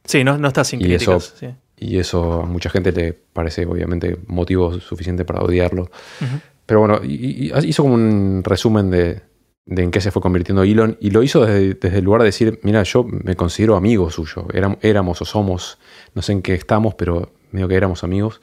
Sí, no, no está sin Y críticas. eso- sí. Y eso a mucha gente le parece obviamente motivo suficiente para odiarlo. Pero bueno, y- y hizo como un resumen de, de en qué se fue convirtiendo Elon. Y lo hizo desde, desde el lugar de decir, mira, yo me considero amigo suyo. Éram- éramos o somos, no sé en qué estamos, pero medio que éramos amigos.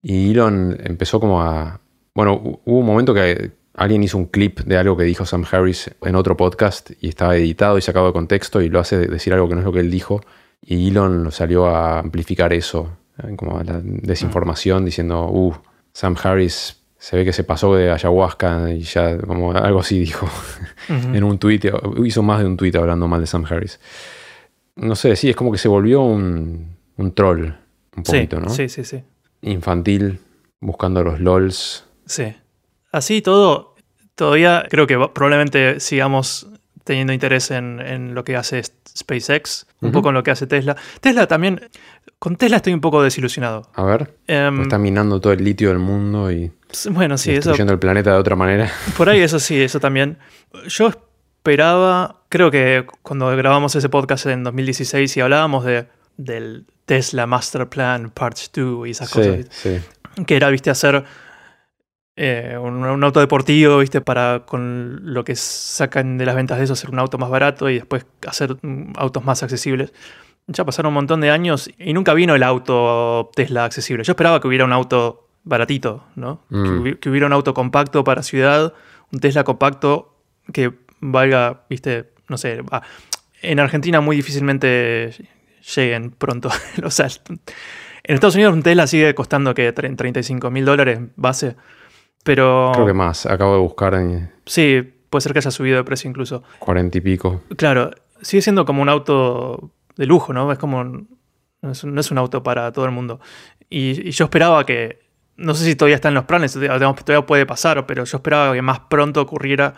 Y Elon empezó como a... Bueno, hu- hubo un momento que alguien hizo un clip de algo que dijo Sam Harris en otro podcast y estaba editado y sacado de contexto y lo hace decir algo que no es lo que él dijo. Y Elon lo salió a amplificar eso, eh, como la desinformación, diciendo, uh, Sam Harris se ve que se pasó de ayahuasca y ya, como algo así dijo en un tuit, hizo más de un tuit hablando mal de Sam Harris. No sé, sí, es como que se volvió un, un troll, un Sí, poquito, ¿no? sí, sí, sí. Infantil, buscando los LOLs. Sí. Así todo, todavía creo que probablemente sigamos teniendo interés en, en lo que hace SpaceX, un poco en lo que hace Tesla. Tesla también, con Tesla estoy un poco desilusionado. A ver, Em, está minando todo el litio del mundo y bueno, sí, eso, destruyendo el planeta de otra manera. por ahí eso sí, eso también. Yo esperaba, creo que cuando grabamos ese podcast en 2016 y hablábamos de, del Tesla Master Plan Part 2 y esas cosas, Sí, sí. que era, viste, hacer eh, un, un auto deportivo, viste, para con lo que sacan de las ventas de eso, hacer un auto más barato y después hacer mm, autos más accesibles. Ya pasaron un montón de años y nunca vino el auto Tesla accesible. Yo esperaba que hubiera un auto baratito, ¿no? Mm. Que, hubi- que hubiera un auto compacto para ciudad, un Tesla compacto que valga, viste, no sé, en Argentina muy difícilmente lleguen pronto. o sea, en Estados Unidos un Tesla sigue costando que 35 mil dólares base, pero Creo que más. Acabo de buscar en sí, puede ser que haya subido de precio incluso. 40 y pico. Claro, sigue siendo como un auto de lujo, ¿no? Es como, un- no es un, no es un auto para todo el mundo. Y, y yo esperaba que, no sé si todavía está en los planes, todavía puede pasar, pero yo esperaba que más pronto ocurriera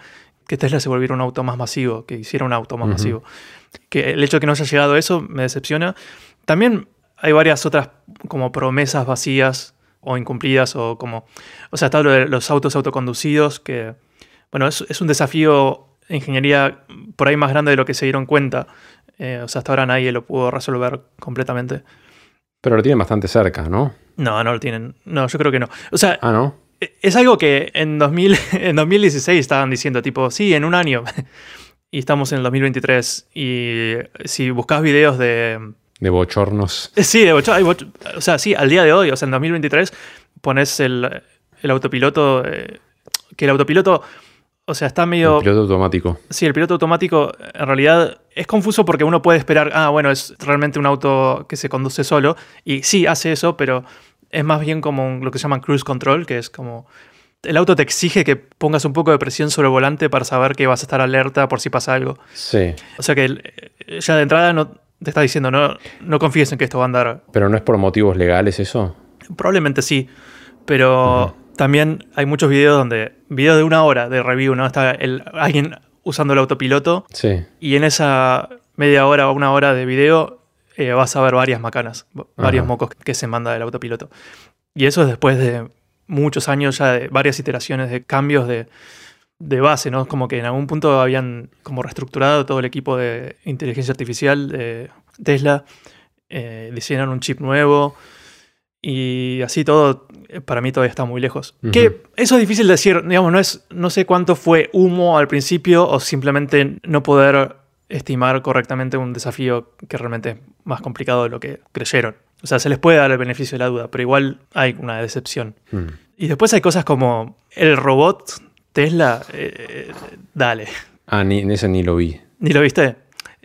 que Tesla se volviera un auto más masivo, que hiciera un auto más masivo. Que el hecho de que no haya llegado a eso me decepciona. También hay varias otras como promesas vacías o incumplidas o como... O sea, está lo de los autos autoconducidos que... Bueno, es, es un desafío de ingeniería por ahí más grande de lo que se dieron cuenta. Eh, o sea, hasta ahora nadie lo pudo resolver completamente. Pero lo tienen bastante cerca, ¿no? No, no lo tienen. No, yo creo que no. O sea, Ah, ¿no? es algo que en, 2000, en 2016 estaban diciendo, tipo, sí, en un año. y estamos en el 2023. Y si buscas videos de... De bochornos. Eh, Sí, de bocho- hay bocho- o sea, sí, al día de hoy, o sea, en 2023, pones el, el autopiloto, eh, que el autopiloto, o sea, está medio... El piloto automático. Sí, el piloto automático en realidad es confuso porque uno puede esperar, ah, bueno, es realmente un auto que se conduce solo. Y sí, hace eso, pero es más bien como un- lo que se llama cruise control, que es como... El auto te exige que pongas un poco de presión sobre el volante para saber que vas a estar alerta por si pasa algo. Sí. O sea que eh, ya de entrada no te está diciendo, no, no confíes en que esto va a andar Pero no es por motivos legales eso. Probablemente sí, pero también hay muchos videos donde, videos de una hora de review, ¿no? Está el, alguien usando el autopiloto Sí. y en esa media hora o una hora de video eh, vas a ver varias macanas, varios mocos que se manda el autopiloto. Y eso es después de muchos años ya de varias iteraciones de cambios de, de base, ¿no? Como que en algún punto habían como reestructurado todo el equipo de inteligencia artificial de Tesla, eh, diseñaron un chip nuevo y así todo, eh, para mí todavía está muy lejos. Que eso es difícil de decir, digamos, no, es, no sé cuánto fue humo al principio o simplemente no poder estimar correctamente un desafío que realmente es más complicado de lo que creyeron. O sea, se les puede dar el beneficio de la duda, pero igual hay una decepción. Mm. Y después hay cosas como el robot Tesla, eh, dale, Ah, ni, ese ni lo vi. ¿ni lo viste?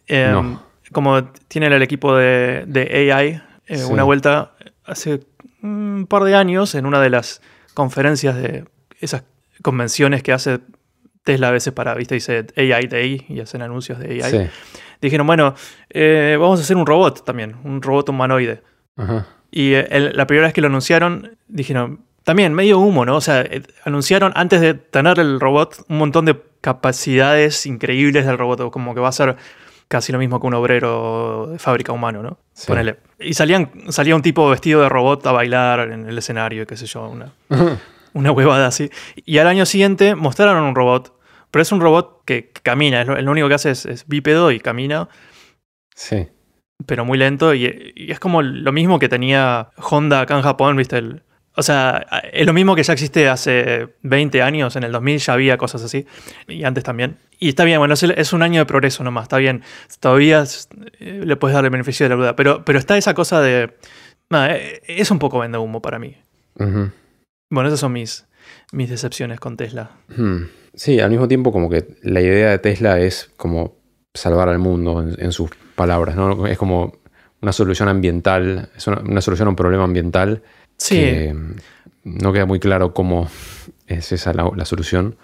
Eh, No. Como tienen el equipo de, de AI, eh, Sí. una vuelta hace un par de años en una de las conferencias de esas convenciones que hace Tesla a veces para, viste, dice AI Day y hacen anuncios de AI. Sí. Dijeron, bueno, eh, vamos a hacer un robot también, un robot humanoide. Ajá. Y eh, el- la primera vez que lo anunciaron, dijeron, también medio humo, ¿no? O sea, eh, anunciaron antes de tener el robot un montón de capacidades increíbles del robot, como que va a ser casi lo mismo que un obrero de fábrica humano, ¿no? Sí. Ponele. Y salían, salía un tipo vestido de robot a bailar en el escenario, qué sé yo, una, una huevada así. Y al año siguiente mostraron un robot, pero es un robot que, que camina, es lo, lo único que hace es, es bípedo y camina Sí. pero muy lento y, y es como lo mismo que tenía Honda acá en Japón, ¿viste? El- o sea, es lo mismo que ya existe hace 20 años, en el 2000 ya había cosas así, y antes también. Y está bien, bueno, es, un año de progreso nomás, está bien. Todavía eh, le puedes dar el beneficio de la duda, pero, pero está esa cosa de... nada, eh, es un poco vende humo para mí. Bueno, esas son mis, mis decepciones con Tesla. Hmm. Sí, al mismo tiempo como que la idea de Tesla es como salvar al mundo en, en sus palabras, ¿no? Es como una solución ambiental, es una, una solución a un problema ambiental Sí, que no queda muy claro cómo es esa la, la solución.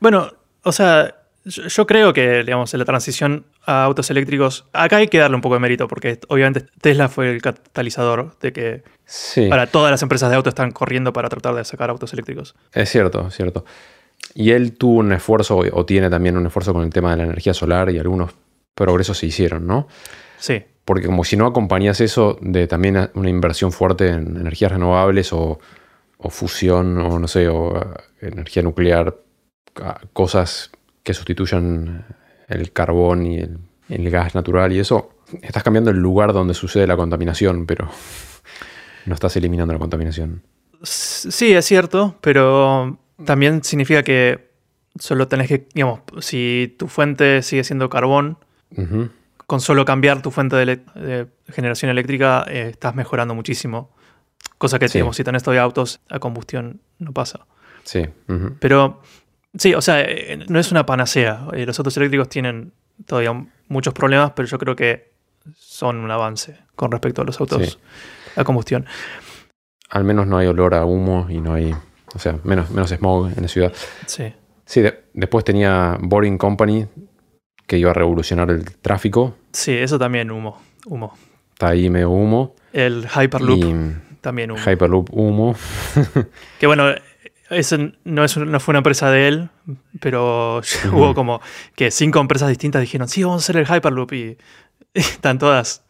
Bueno, o sea, yo, yo creo que, digamos, en la transición a autos eléctricos, acá hay que darle un poco de mérito, porque obviamente Tesla fue el catalizador de que Sí, ahora todas las empresas de autos están corriendo para tratar de sacar autos eléctricos. es cierto, es cierto. Y él tuvo un esfuerzo, o tiene también un esfuerzo con el tema de la energía solar y algunos progresos se hicieron, ¿no? Sí, Porque como si no acompañas eso de también una inversión fuerte en energías renovables o, o fusión o no sé, o eh, energía nuclear, cosas que sustituyan el carbón y el, el gas natural y eso, estás cambiando el lugar donde sucede la contaminación, pero no estás eliminando la contaminación. Sí, es cierto, pero también significa que solo tenés que, digamos, si tu fuente sigue siendo carbón, Ujú. Con solo cambiar tu fuente de, generación eléctrica eh, estás mejorando muchísimo. Cosa que, Sí. digamos, si tenés todavía autos a combustión, no pasa. Sí. Pero sí, o sea, eh, no es una panacea. Eh, Los autos eléctricos tienen todavía muchos problemas, pero yo creo que son un avance con respecto a los autos Sí. a combustión. Al menos no hay olor a humo y no hay, o sea, menos, menos smog en la ciudad. Sí. Sí, de- después tenía Boring Company, que iba a revolucionar el tráfico. Sí, eso también humo. Humo. Está ahí medio humo. El Hyperloop. Y también humo. Hyperloop humo. Que bueno, ese no, es, no fue una empresa de él, pero hubo como que cinco empresas distintas dijeron, sí, vamos a hacer el Hyperloop y, y están todas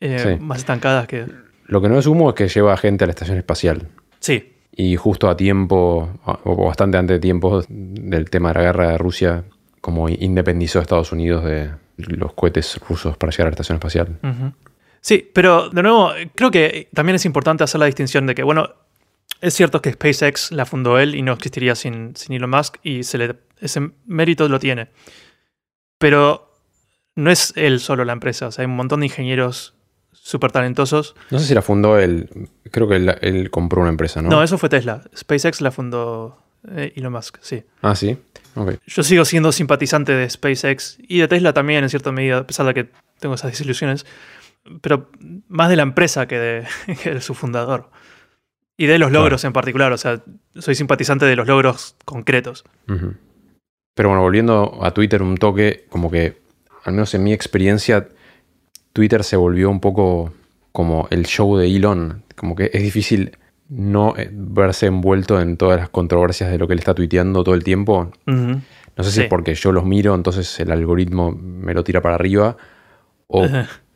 eh, Sí. más estancadas que... Lo que no es humo es que lleva gente a la estación espacial. Sí, Y justo a tiempo, o bastante antes de tiempo del tema de la guerra de Rusia, como independizó a Estados Unidos de los cohetes rusos para llegar a la estación espacial. Sí, pero de nuevo, creo que también es importante hacer la distinción de que, bueno, es cierto que SpaceX la fundó él y no existiría sin, sin Elon Musk y se le, ese mérito lo tiene. Pero no es él solo la empresa, o sea, hay un montón de ingenieros súper talentosos. No sé si la fundó él, creo que él, él compró una empresa, ¿no? ¿no? eso fue Tesla. SpaceX la fundó eh, Elon Musk, sí. Ah, sí. Yo sigo siendo simpatizante de SpaceX y de Tesla también, en cierta medida, a pesar de que tengo esas desilusiones. Pero más de la empresa que de, que de su fundador. Y de los Claro. logros en particular. O sea, soy simpatizante de los logros concretos. Pero bueno, volviendo a Twitter un toque, como que, al menos en mi experiencia, Twitter se volvió un poco como el show de Elon. Como que es difícil no eh, verse envuelto en todas las controversias de lo que él está tuiteando todo el tiempo. No sé si Sí. es porque yo los miro, entonces el algoritmo me lo tira para arriba. O,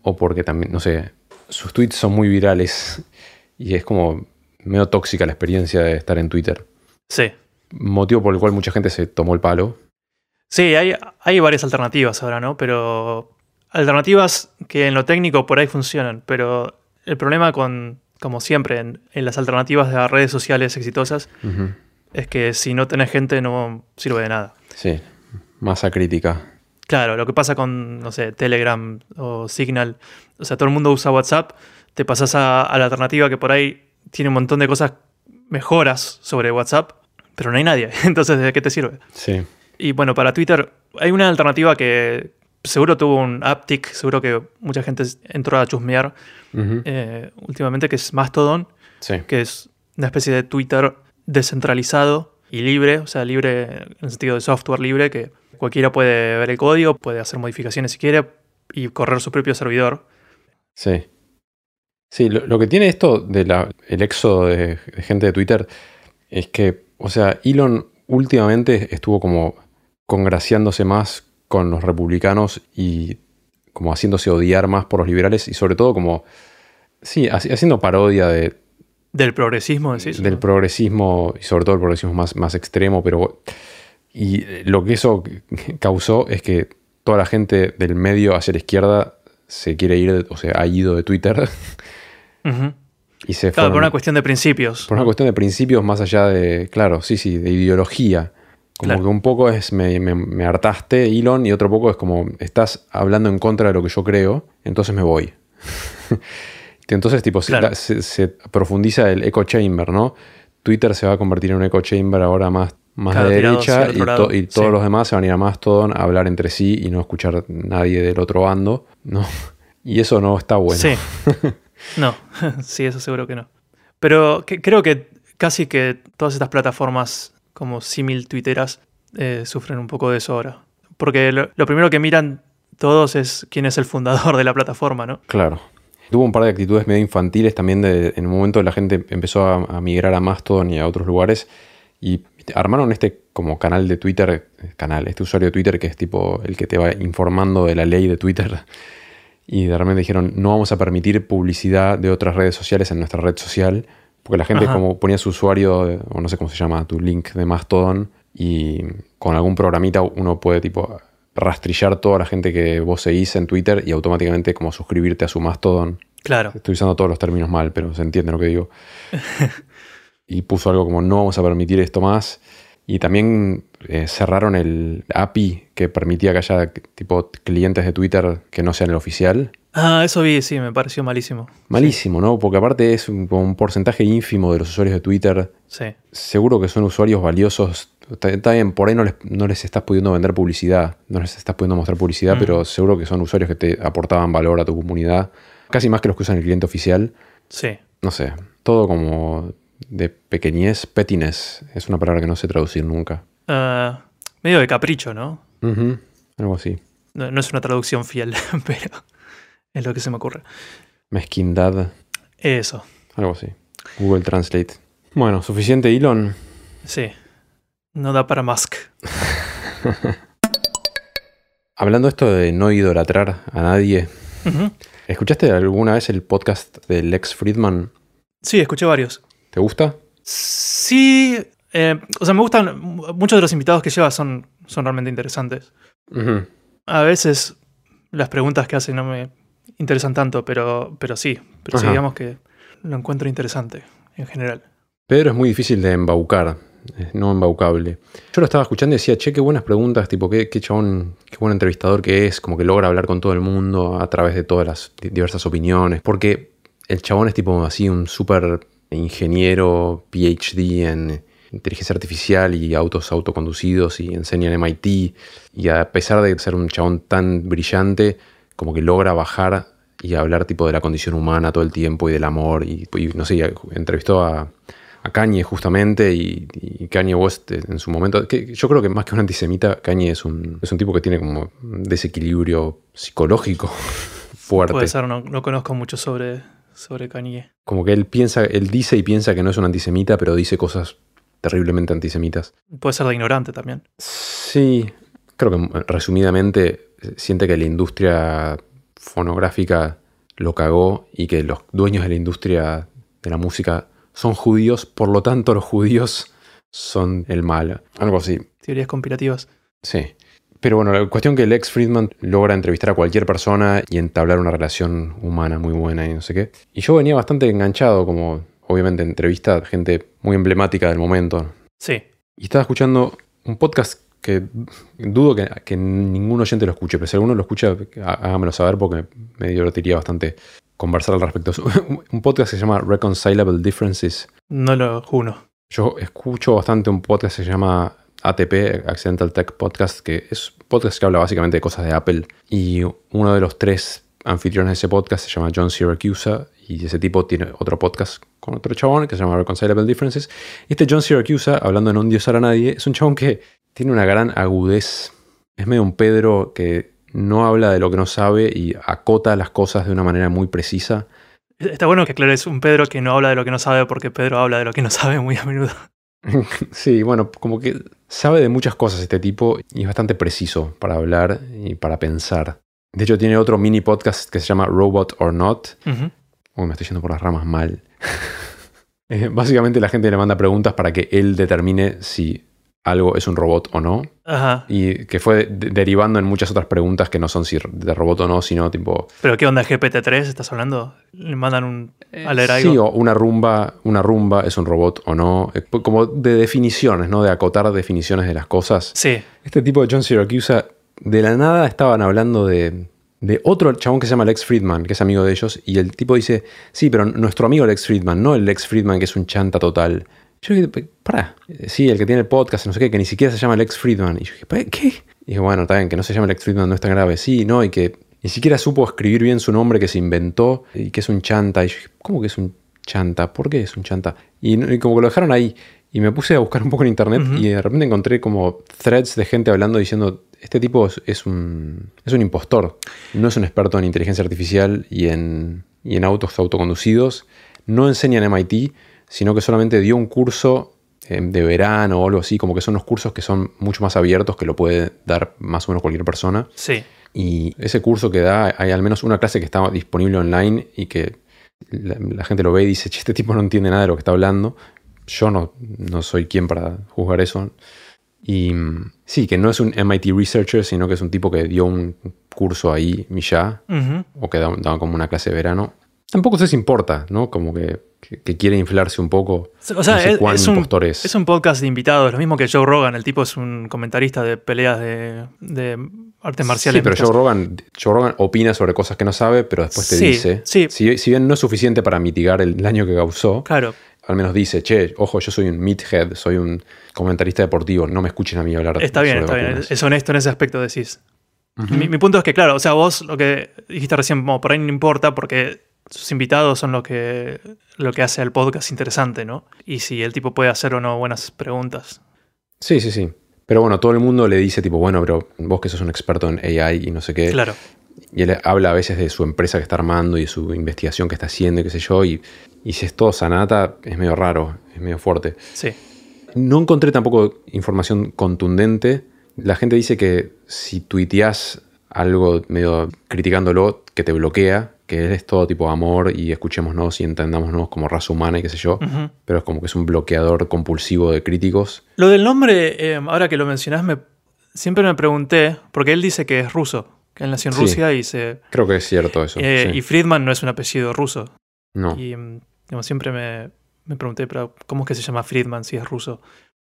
o porque también, no sé, sus tweets son muy virales. Y es como medio tóxica la experiencia de estar en Twitter. Sí. Motivo por el cual mucha gente se tomó el palo. Sí, hay, hay varias alternativas ahora, ¿no? Pero alternativas que en lo técnico por ahí funcionan. Pero el problema con, como siempre, en, en las alternativas de redes sociales exitosas es que si no tenés gente no sirve de nada. Sí, masa crítica. Claro, lo que pasa con, no sé, Telegram o Signal, o sea, todo el mundo usa WhatsApp, te pasas a, a la alternativa que por ahí tiene un montón de cosas, mejoras sobre WhatsApp, pero no hay nadie, entonces ¿de qué te sirve? Sí. Y bueno, para Twitter hay una alternativa que seguro tuvo un uptick, seguro que mucha gente entró a chusmear eh, últimamente, que es Mastodon, Sí. que es una especie de Twitter descentralizado y libre, o sea, libre en el sentido de software libre, que cualquiera puede ver el código, puede hacer modificaciones si quiere y correr su propio servidor. Sí. Sí, lo, lo que tiene esto del éxodo de, de gente de Twitter es que, o sea, Elon últimamente estuvo como congraciándose más con los republicanos y como haciéndose odiar más por los liberales y sobre todo como, sí, haci- haciendo parodia de, Del progresismo, decís. del ¿no? progresismo y sobre todo el progresismo más, más extremo, pero y lo que eso causó es que toda la gente del medio hacia la izquierda se quiere ir, o sea, ha ido de Twitter y se Claro, fueron- por una cuestión de principios. por una cuestión de principios más allá de, claro, sí, sí, de ideología. Como Claro. que un poco es me, me- me hartaste, Elon, y otro poco es como estás hablando en contra de lo que yo creo, entonces me voy. entonces, tipo, se- Claro. se, se profundiza el echo chamber, ¿no? Twitter se va a convertir en un echo chamber ahora más, más Claro, de derecha y, to- todos sí. los demás se van a ir a Mastodon a hablar entre sí y no escuchar nadie del otro bando, ¿no? Y eso no está bueno. Sí. No, sí, eso seguro que no. Pero que- creo que casi que todas estas plataformas como símil twitteras eh, sufren un poco de eso ahora. Porque lo, primero que miran todos es quién es el fundador de la plataforma, ¿no? Claro. Tuvo un par de actitudes medio infantiles también. En un momento la gente empezó a, a migrar a Mastodon y a otros lugares y armaron este como canal de Twitter, eh, canal, este usuario de Twitter que es tipo el que te va informando de la ley de Twitter. Y de repente dijeron, no vamos a permitir publicidad de otras redes sociales en nuestra red social. Porque la gente Ajá. como ponía su usuario, o no sé cómo se llama, tu link de Mastodon y con algún programita uno puede tipo rastrillar toda la gente que vos seguís en Twitter y automáticamente como suscribirte a su Mastodon. Claro. Estoy usando todos los términos mal, pero se entiende lo que digo. y puso algo como no vamos a permitir esto más. Y también eh, cerraron el API que permitía que haya tipo clientes de Twitter que no sean el oficial. Ah, eso vi, sí, me pareció malísimo. Malísimo, ¿no? Porque aparte es un, un porcentaje ínfimo de los usuarios de Twitter. Sí. Seguro que son usuarios valiosos. Está, bien, por ahí no les, no les estás pudiendo vender publicidad, no les estás pudiendo mostrar publicidad, Mm. pero seguro que son usuarios que te aportaban valor a tu comunidad. Casi más que los que usan el cliente oficial. Sí. no sé, todo como de pequeñez, pettiness, es una palabra que no sé traducir nunca. Ah, medio de capricho, ¿no? Ujú, Algo así. No, no es una traducción fiel, pero es lo que se me ocurre. Mezquindad. Eso. algo así. Google Translate. Bueno, suficiente Elon. Sí. No da para Musk. Hablando esto de no idolatrar a nadie. ¿escuchaste alguna vez el podcast de Lex Friedman? Sí, escuché varios. ¿Te gusta? Sí. eh, o sea, me gustan. Muchos de los invitados que lleva son, son realmente interesantes. A veces las preguntas que hace no me interesan tanto, pero, pero sí. Pero sí, digamos que lo encuentro interesante en general. Pedro es muy difícil de embaucar, es no embaucable. Yo lo estaba escuchando y decía, che, qué buenas preguntas, tipo, qué, qué chabón, qué buen entrevistador que es, como que logra hablar con todo el mundo a través de todas las di- diversas opiniones. Porque el chabón es tipo así, un súper ingeniero, PhD en inteligencia artificial y autos autoconducidos y enseña en MIT. Y a pesar de ser un chabón tan brillante, como que logra bajar y hablar tipo de la condición humana todo el tiempo y del amor. Y, y no sé, entrevistó a, a Kanye justamente y, y Kanye West en su momento. Que yo creo que más que un antisemita, Kanye es un, es un tipo que tiene como un desequilibrio psicológico fuerte. Puede ser, no, no conozco mucho sobre, sobre Kanye. Como que él piensa, él dice y piensa que no es un antisemita, pero dice cosas terriblemente antisemitas. Puede ser de ignorante también. Sí, creo que resumidamente siente que la industria fonográfica lo cagó y que los dueños de la industria de la música son judíos, por lo tanto los judíos son el mal. Algo así. Teorías conspirativas. Sí. Pero bueno, la cuestión que Lex Friedman logra entrevistar a cualquier persona y entablar una relación humana muy buena y no sé qué. Y yo venía bastante enganchado, como obviamente entrevista a gente muy emblemática del momento. Sí. Y estaba escuchando un podcast que dudo que, que ningún oyente lo escuche, pero si alguno lo escucha, há- hágamelo saber porque me divertiría bastante conversar al respecto. Es un- podcast que se llama Reconcilable Differences. No lo juro. Yo escucho bastante un podcast que se llama ATP, Accidental Tech Podcast, que es un podcast que habla básicamente de cosas de Apple. Y uno de los tres anfitriones de ese podcast se llama John Siracusa. Y ese tipo tiene otro podcast con otro chabón que se llama Reconcilable Differences. Y este John Siracusa, hablando de no endiosar a nadie, es un chabón que tiene una gran agudez. Es medio un Pedro que no habla de lo que no sabe y acota las cosas de una manera muy precisa. Está bueno que aclares un Pedro que no habla de lo que no sabe porque Pedro habla de lo que no sabe muy a menudo. Sí, bueno, como que sabe de muchas cosas este tipo y es bastante preciso para hablar y para pensar. De hecho, tiene otro mini podcast que se llama Robot or Not. Ujú. Uy, me estoy yendo por las ramas mal. Eh, Básicamente la gente le manda preguntas para que él determine si algo es un robot o no. Ajá. Y que fue de- derivando en muchas otras preguntas que no son si de robot o no, sino tipo... ¿Pero qué onda GPT-3 estás hablando? ¿Le mandan un, a leer algo? Sí, o una rumba, una rumba es un robot o no. Eh, Como de definiciones, ¿no? De acotar definiciones de las cosas. Sí. Este tipo de John Siracusa, de la nada estaban hablando de, de otro chabón que se llama Lex Friedman, que es amigo de ellos, y el tipo dice, sí, pero nuestro amigo Lex Friedman, no el Lex Friedman que es un chanta total. Yo dije, "Pe- pará, eh, sí, el que tiene el podcast, no sé qué, que ni siquiera se llama Lex Friedman. Y yo dije, "¿Pa- ¿qué? Y dije, bueno, está bien, que no se llame Lex Friedman no es tan grave. Sí, no, y que ni siquiera supo escribir bien su nombre, que se inventó, y que es un chanta. Y yo dije, ¿cómo que es un chanta? ¿Por qué es un chanta? Y, como que lo dejaron ahí. Y me puse a buscar un poco en internet y de repente encontré como threads de gente hablando diciendo, este tipo es, es un, es un impostor, no es un experto en inteligencia artificial y en, y en autos autoconducidos, no enseña en MIT, sino que solamente dio un curso eh, de verano o algo así, como que son unos cursos que son mucho más abiertos, que lo puede dar más o menos cualquier persona. Sí. Y ese curso que da, hay al menos una clase que está disponible online y que la, la gente lo ve y dice, "Che, este tipo no entiende nada de lo que está hablando. Yo no, no soy quien para juzgar eso. Y mm, sí, que no es un MIT researcher, sino que es un tipo que dio un curso ahí y ya, o que daba, daba como una clase de verano. Tampoco sé si importa, ¿no? Como que, que- que quiere inflarse un poco. O sea, no sé es, cuán es un, es. es un podcast de invitados, lo mismo que Joe Rogan. El tipo es un comentarista de peleas de, de artes marciales. Sí, pero. Joe Rogan, Joe Rogan opina sobre cosas que no sabe, pero después te Sí, dice. sí. Si, si bien no es suficiente para mitigar el daño que causó, Claro. al menos dice, che, ojo, yo soy un meathead, soy un comentarista deportivo, no me escuchen a mí hablar Está bien, sobre está bien. vacunas". Es honesto en ese aspecto, decís. Mi punto es que, claro, o sea, vos lo que dijiste recién, como por ahí no importa porque sus invitados son lo que, lo que hace al podcast interesante, ¿no? Y si el tipo puede hacer o no buenas preguntas. Sí, sí, sí. Pero bueno, todo el mundo le dice tipo, bueno, pero vos que sos un experto en AI y no sé qué. Claro. Y él habla a veces de su empresa que está armando y su investigación que está haciendo y qué sé yo. Y Y si es todo Sanata, es medio raro, es medio fuerte. Sí. No encontré tampoco información contundente. La gente dice que si tuiteas algo medio criticándolo, que te bloquea, que es todo tipo de amor y escuchémonos y entendámonos como raza humana y qué sé yo. Pero es como que es un bloqueador compulsivo de críticos. Lo del nombre, eh, ahora que lo mencionás, me, siempre me pregunté, porque él dice que es ruso, que él nació en Sí. Rusia y se... Creo que es cierto eso. eh, sí. Y Friedman no es un apellido ruso. No. Y digamos, siempre me, me pregunté, pero ¿cómo es que se llama Friedman si es ruso?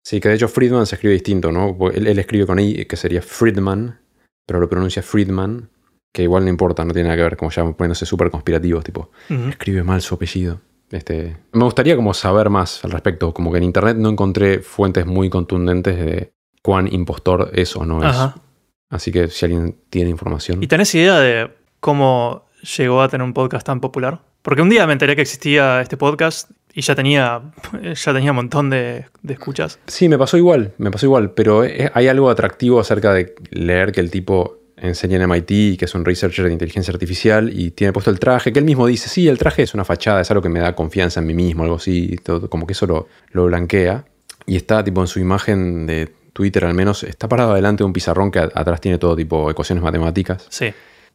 Sí, que de hecho Friedman se escribe distinto, ¿no? Él, él escribe con I, que sería Friedman, pero lo pronuncia Friedman, que igual no importa, no tiene nada que ver, como ya poniéndose súper conspirativos, tipo, escribe mal su apellido. Este, me gustaría como saber más al respecto, como que en internet no encontré fuentes muy contundentes de cuán impostor es o no es. Así que si alguien tiene información. ¿Y tenés idea de cómo llegó a tener un podcast tan popular? Porque un día me enteré que existía este podcast y ya tenía, ya tenía un montón de, de escuchas. Sí, me pasó igual, me pasó igual, pero eh, hay algo atractivo acerca de leer que el tipo enseña en MIT, que es un researcher de inteligencia artificial y tiene puesto el traje, que él mismo dice, sí, el traje es una fachada, es algo que me da confianza en mí mismo, algo así, todo, como que eso lo, lo blanquea. Y está tipo en su imagen de Twitter al menos, está parado delante de un pizarrón que atrás tiene todo tipo ecuaciones matemáticas, Sí.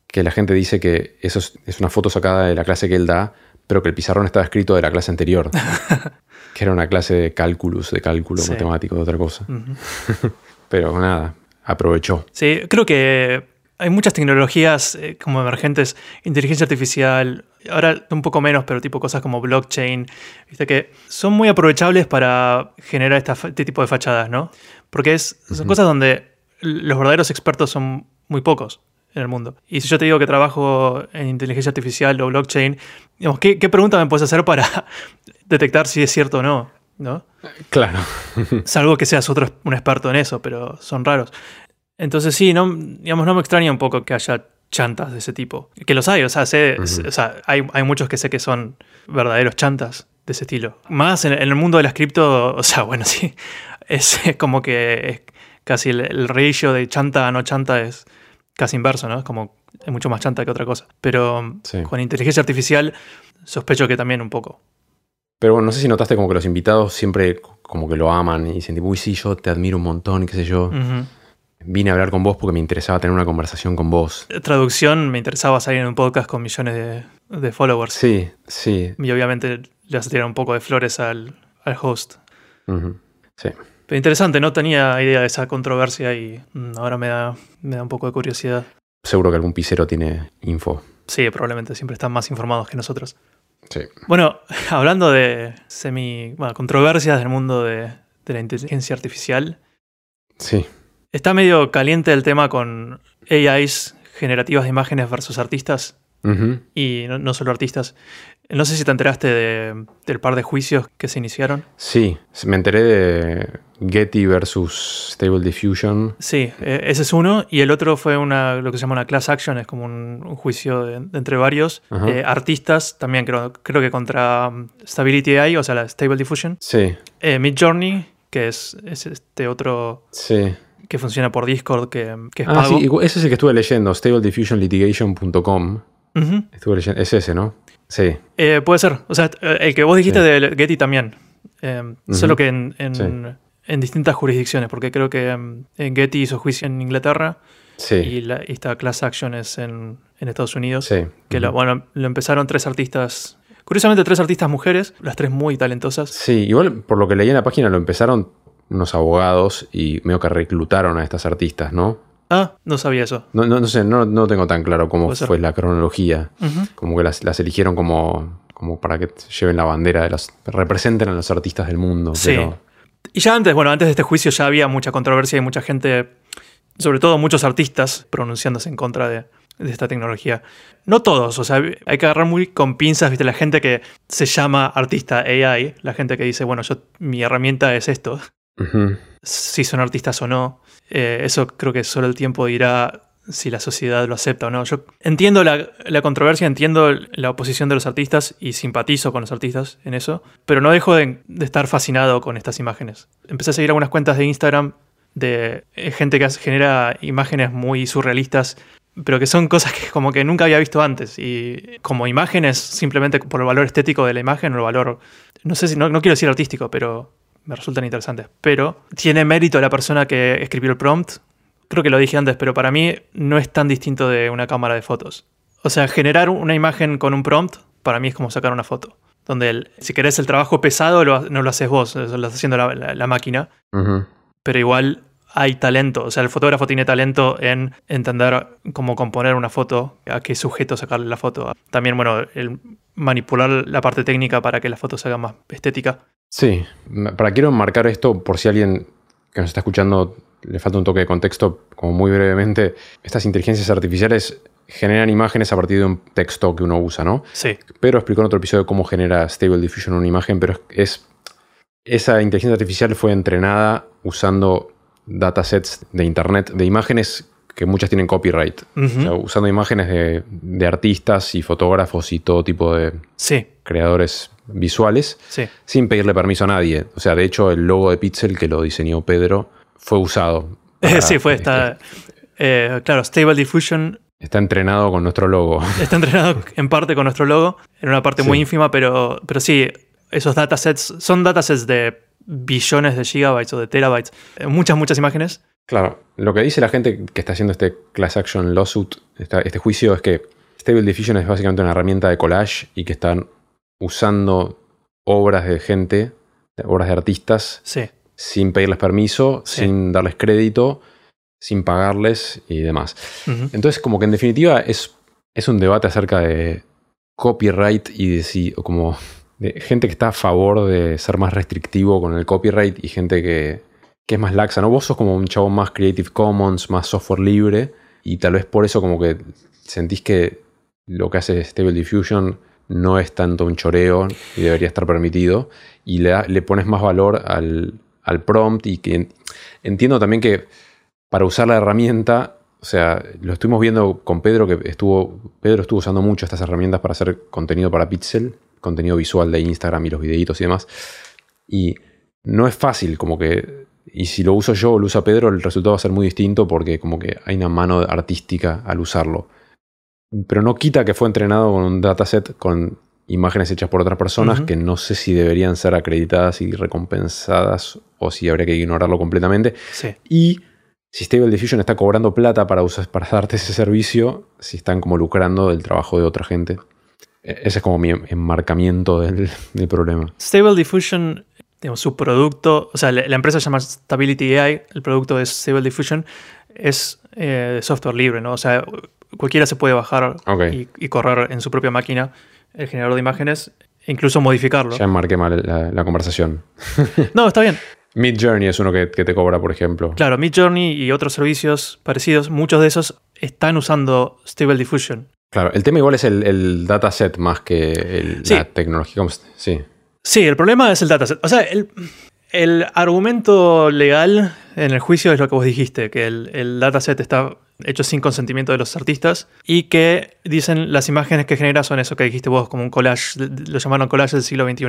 que la gente dice que eso es, es una foto sacada de la clase que él da, pero que el pizarrón estaba escrito de la clase anterior, que era una clase de cálculos, de cálculo Sí. matemático, de otra cosa. Ujú. Pero nada, aprovechó. Sí, creo que hay muchas tecnologías eh, como emergentes, inteligencia artificial, ahora un poco menos, pero tipo cosas como blockchain, viste que son muy aprovechables para generar esta este tipo de fachadas, ¿no? Porque es, son cosas donde los verdaderos expertos son muy pocos en el mundo. Y si yo te digo que trabajo en inteligencia artificial o blockchain, digamos, ¿qué, qué pregunta me puedes hacer para detectar si es cierto o no? ¿No? Claro. Salvo que seas otro un experto en eso, pero son raros. Entonces sí, no, digamos, no me extraña un poco que haya chantas de ese tipo. Que los hay, o sea, sé- o sea, hay, hay muchos que sé que son verdaderos chantas de ese estilo. Más en, en el mundo de las cripto, o sea, bueno, sí, es como que es casi el, el ratio de chanta a no chanta es casi inverso, ¿no? Es como es mucho más chanta que otra cosa. Pero Sí. con inteligencia artificial sospecho que también un poco. Pero bueno, no sé si notaste como que los invitados siempre como que lo aman y dicen, uy, sí, yo te admiro un montón y qué sé yo. Ujú. Vine a hablar con vos porque me interesaba tener una conversación con vos. traducción, me interesaba salir en un podcast con millones de, de followers. Sí, sí. Y obviamente le vas a tirar un poco de flores al, al host. Sí. Pero interesante, no tenía idea de esa controversia y mm, ahora me da, me da un poco de curiosidad. Seguro que algún pisero tiene info. Sí, probablemente siempre están más informados que nosotros. Sí. Bueno, hablando de semi. Bueno, controversias del mundo de, de la inteligencia artificial, Sí. Está medio caliente el tema con AIs generativas de imágenes versus artistas. Y no, no solo artistas. No sé si te enteraste de- del par de juicios que se iniciaron. Sí, me enteré de Getty versus Stable Diffusion. Sí, eh, ese es uno. Y el otro fue una, lo que se llama una class action, es como un, un juicio de- de entre varios. Eh, artistas, también creo, creo que contra um, Stability AI, o sea, la Stable Diffusion. Sí, Eh, Midjourney, que es, es este otro sí. Que funciona por Discord, que, que es Ah, pago. sí, ese es el que estuve leyendo, stablediffusionlitigation.com. Ujú. Estuve leyendo, es ese, ¿no? Sí. Eh, puede ser. O sea, el que vos dijiste Sí. de Getty también. Eh, Solo que en, en- Sí. en distintas jurisdicciones, porque creo que en Getty hizo juicio en Inglaterra Sí. y, la, y esta class action es en, en Estados Unidos. sí. Que lo, bueno, lo empezaron tres artistas. Curiosamente, tres artistas mujeres, las tres muy talentosas. Sí, igual por lo que leí en la página lo empezaron unos abogados y medio que reclutaron a estas artistas, ¿no? Ah, no sabía eso. No, no, no sé, no, no tengo tan claro cómo fue la cronología. Como que las, las eligieron como, como para que lleven la bandera de los. representen a los artistas del mundo. Sí. Pero, Y ya antes, bueno, antes de este juicio ya había mucha controversia y mucha gente, sobre todo muchos artistas, pronunciándose en contra de, de esta tecnología. No todos, o sea, hay que agarrar muy con pinzas, viste, la gente que se llama artista AI, la gente que dice, bueno, yo, mi herramienta es esto, Si son artistas o no. Eh, eso creo que solo el tiempo dirá si la sociedad lo acepta o no. Yo entiendo la, controversia, entiendo la oposición de los artistas y simpatizo con los artistas en eso, pero no dejo de, estar fascinado con estas imágenes. Empecé a seguir algunas cuentas de Instagram de eh, gente que genera imágenes muy surrealistas pero que son cosas que como que nunca había visto antes. Y como imágenes, simplemente por el valor estético de la imagen o el valor, no sé si, no, no quiero decir artístico, pero me resultan interesantes. Pero tiene mérito la persona que escribió el prompt. Creo que lo dije antes, pero para mí no es tan distinto de una cámara de fotos. O sea, generar una imagen con un prompt, para mí es como sacar una foto. Donde el- si querés el trabajo pesado, lo- no lo haces vos, lo está haciendo la, la- la máquina. Pero igual hay talento. O sea, el fotógrafo tiene talento en entender cómo componer una foto, a qué sujeto sacarle la foto. También, bueno, el manipular la parte técnica para que la foto se haga más estética. Sí, para quiero marcar esto por si alguien que nos está escuchando le falta un toque de contexto, como muy brevemente, estas inteligencias artificiales generan imágenes a partir de un texto que uno usa, ¿no? Sí, Pero explicó en otro episodio cómo genera Stable Diffusion una imagen, pero es esa inteligencia artificial fue entrenada usando datasets de internet de imágenes que muchas tienen copyright, Ujú. O sea, usando imágenes de, de artistas y fotógrafos y todo tipo de sí, creadores visuales sí. sin pedirle permiso a nadie. O sea, de hecho, el logo de Pixel que lo diseñó Pedro fue usado. para- sí, fue esta. eh, claro, Stable Diffusion Está entrenado con nuestro logo. está entrenado en parte con nuestro logo, en una parte muy ínfima, pero, pero sí, esos datasets son datasets de billones de gigabytes o de terabytes, eh, muchas, muchas imágenes. Claro, lo que dice la gente que está haciendo este class action lawsuit, esta- este juicio, es que Stable Diffusion es básicamente una herramienta de collage y que están usando obras de gente, obras de artistas, Sí, sin pedirles permiso, Sí. sin darles crédito, sin pagarles y demás. Entonces, como que en definitiva es, es un debate acerca de copyright y de si, o como de gente que está a favor de ser más restrictivo con el copyright y gente que, que es más laxa, ¿no? Vos sos como un chavo más Creative Commons, más software libre y tal vez por eso como que sentís que lo que hace Stable Diffusion no es tanto un choreo y debería estar permitido y le, pones más valor al, al prompt y que entiendo también que para usar la herramienta, o sea, lo estuvimos viendo con Pedro, que estuvo, Pedro estuvo usando mucho estas herramientas para hacer contenido para Pixel, contenido visual de Instagram y los videitos y demás. Y no es fácil, como que, y si lo uso yo o lo usa Pedro, el resultado va a ser muy distinto porque como que hay una mano artística al usarlo. Pero no quita que fue entrenado con un dataset con imágenes hechas por otras personas que no sé si deberían ser acreditadas y recompensadas o si habría que ignorarlo completamente. sí. Y si Stable Diffusion está cobrando plata para, usar, para darte ese servicio, si están como lucrando del trabajo de otra gente. E- Ese es como mi enmarcamiento del, del problema. Stable Diffusion, digamos, su producto, o sea, la, empresa se llama Stability AI, el producto de Stable Diffusion es eh, software libre, ¿no? O sea, cualquiera se puede bajar y, y correr en su propia máquina el generador de imágenes, e incluso modificarlo. Ya enmarqué mal la, la conversación. No, está bien. Mid Journey es uno que, que te cobra, por ejemplo. Claro, Midjourney y otros servicios parecidos, muchos de esos están usando Stable Diffusion. Claro, el tema igual es el, el dataset más que el- Sí. la tecnología. Sí, Sí, el problema es el dataset. O sea, el, el argumento legal en el juicio es lo que vos dijiste, que el, el dataset está hecho sin consentimiento de los artistas y que dicen las imágenes que genera son eso que dijiste vos, como un collage, lo llamaron collage del siglo XXI.